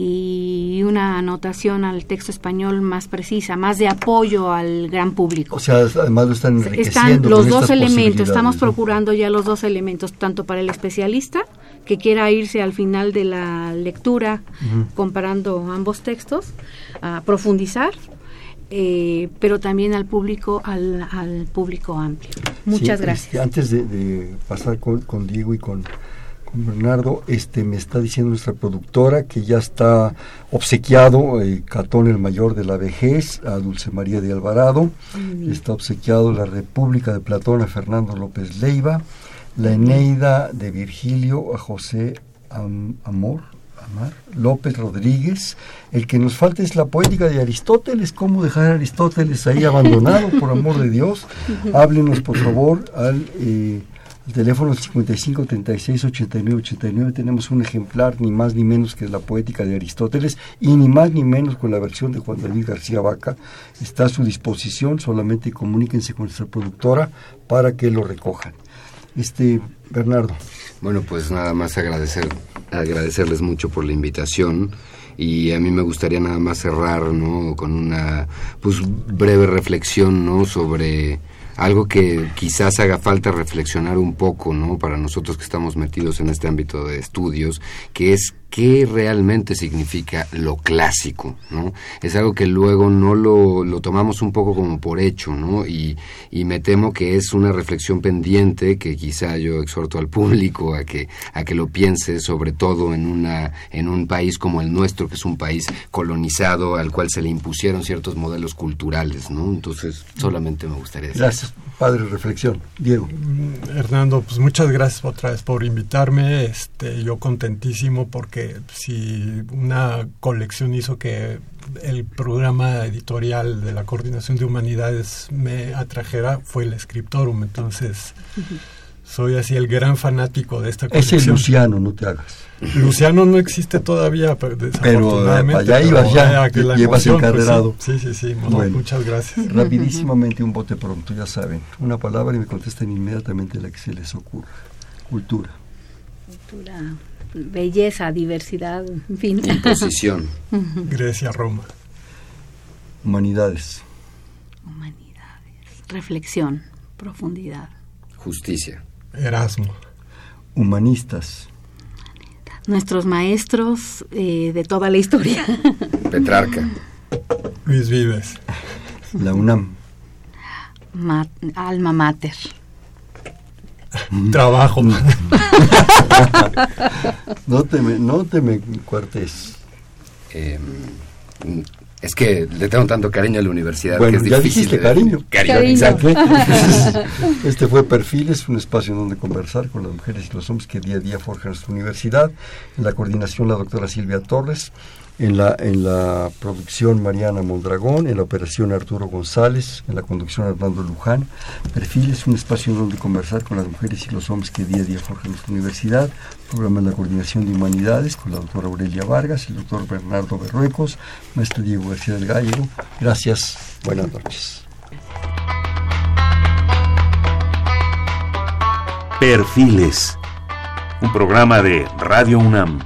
y una anotación al texto español más precisa, más de apoyo al gran público. O sea, además lo están Están enriqueciendo los con dos estas elementos, estamos procurando ya los dos elementos, tanto para el especialista que quiera irse al final de la lectura comparando ambos textos, a profundizar, eh, pero también al público, al, al público amplio. Muchas Sí, gracias. este, antes de, de pasar con, con Diego y con, con Bernardo, este me está diciendo nuestra productora que ya está obsequiado eh, Catón el Mayor de la Vejez a Dulce María de Alvarado, está obsequiado la República de Platón a Fernando López Leiva, la Eneida de Virgilio a José Amor, Amar, López Rodríguez. El que nos falta es la poética de Aristóteles. ¿Cómo dejar a Aristóteles ahí abandonado, por amor de Dios? Háblenos, por favor, al eh, teléfono 55 36 89 89. Tenemos un ejemplar, ni más ni menos que la poética de Aristóteles, y ni más ni menos con la versión de Juan David García Vaca. Está a su disposición, solamente comuníquense con nuestra productora para que lo recojan. Este, Bernardo. Bueno, pues nada más agradecer, agradecerles mucho por la invitación y a mí me gustaría nada más cerrar, ¿no? Con una, pues, breve reflexión, ¿no? Sobre algo que quizás haga falta reflexionar un poco, ¿no? Para nosotros que estamos metidos en este ámbito de estudios, que es qué realmente significa lo clásico, ¿no? Es algo que luego no lo, lo tomamos un poco como por hecho, ¿no? Y, y, me temo que es una reflexión pendiente que quizá yo exhorto al público a que, a que lo piense, sobre todo en, una, en un país como el nuestro, que es un país colonizado al cual se le impusieron ciertos modelos culturales, ¿no? Entonces, solamente me gustaría decir. Gracias, padre, reflexión. Diego. Hernando, pues muchas gracias otra vez por invitarme. Este, yo contentísimo porque si una colección hizo que el programa editorial de la Coordinación de Humanidades me atrajera, fue el Scriptorum. Entonces, soy así el gran fanático de esta colección. Ese Luciano, no te hagas. Luciano no existe todavía, pero desafortunadamente. Pero allá ibas ya, que llevas pues, encarrerado. sí, sí, sí, muchas gracias. Rapidísimamente un bote pronto, ya saben. Una palabra y me contestan inmediatamente la que se les ocurra. Cultura. Cultura belleza, diversidad, en fin. Imposición. Grecia, Roma. Humanidades. Humanidades. Reflexión, profundidad. Justicia. Erasmo. Humanistas. Nuestros maestros eh, de toda la historia. Petrarca. Luis Vives. La UNAM. alma mater. Trabajo. no te me, no te me cuartes. Em, es que le tengo tanto cariño a la universidad bueno, que es ya difícil. Dijiste cariño. Cariño, Este fue Perfiles, un espacio en donde conversar con las mujeres y los hombres que día a día forjan nuestra universidad. En la coordinación la doctora Silvia Torres en la, en la producción Mariana Mondragón, en la operación Arturo González, en la conducción Armando Luján. Perfiles, un espacio donde conversar con las mujeres y los hombres que día a día forjan nuestra universidad. Programa en la coordinación de humanidades con la doctora Aurelia Vargas, el doctor Bernardo Berruecos, maestro Diego García del Gallego. Gracias, buenas noches. Perfiles, un programa de Radio UNAM.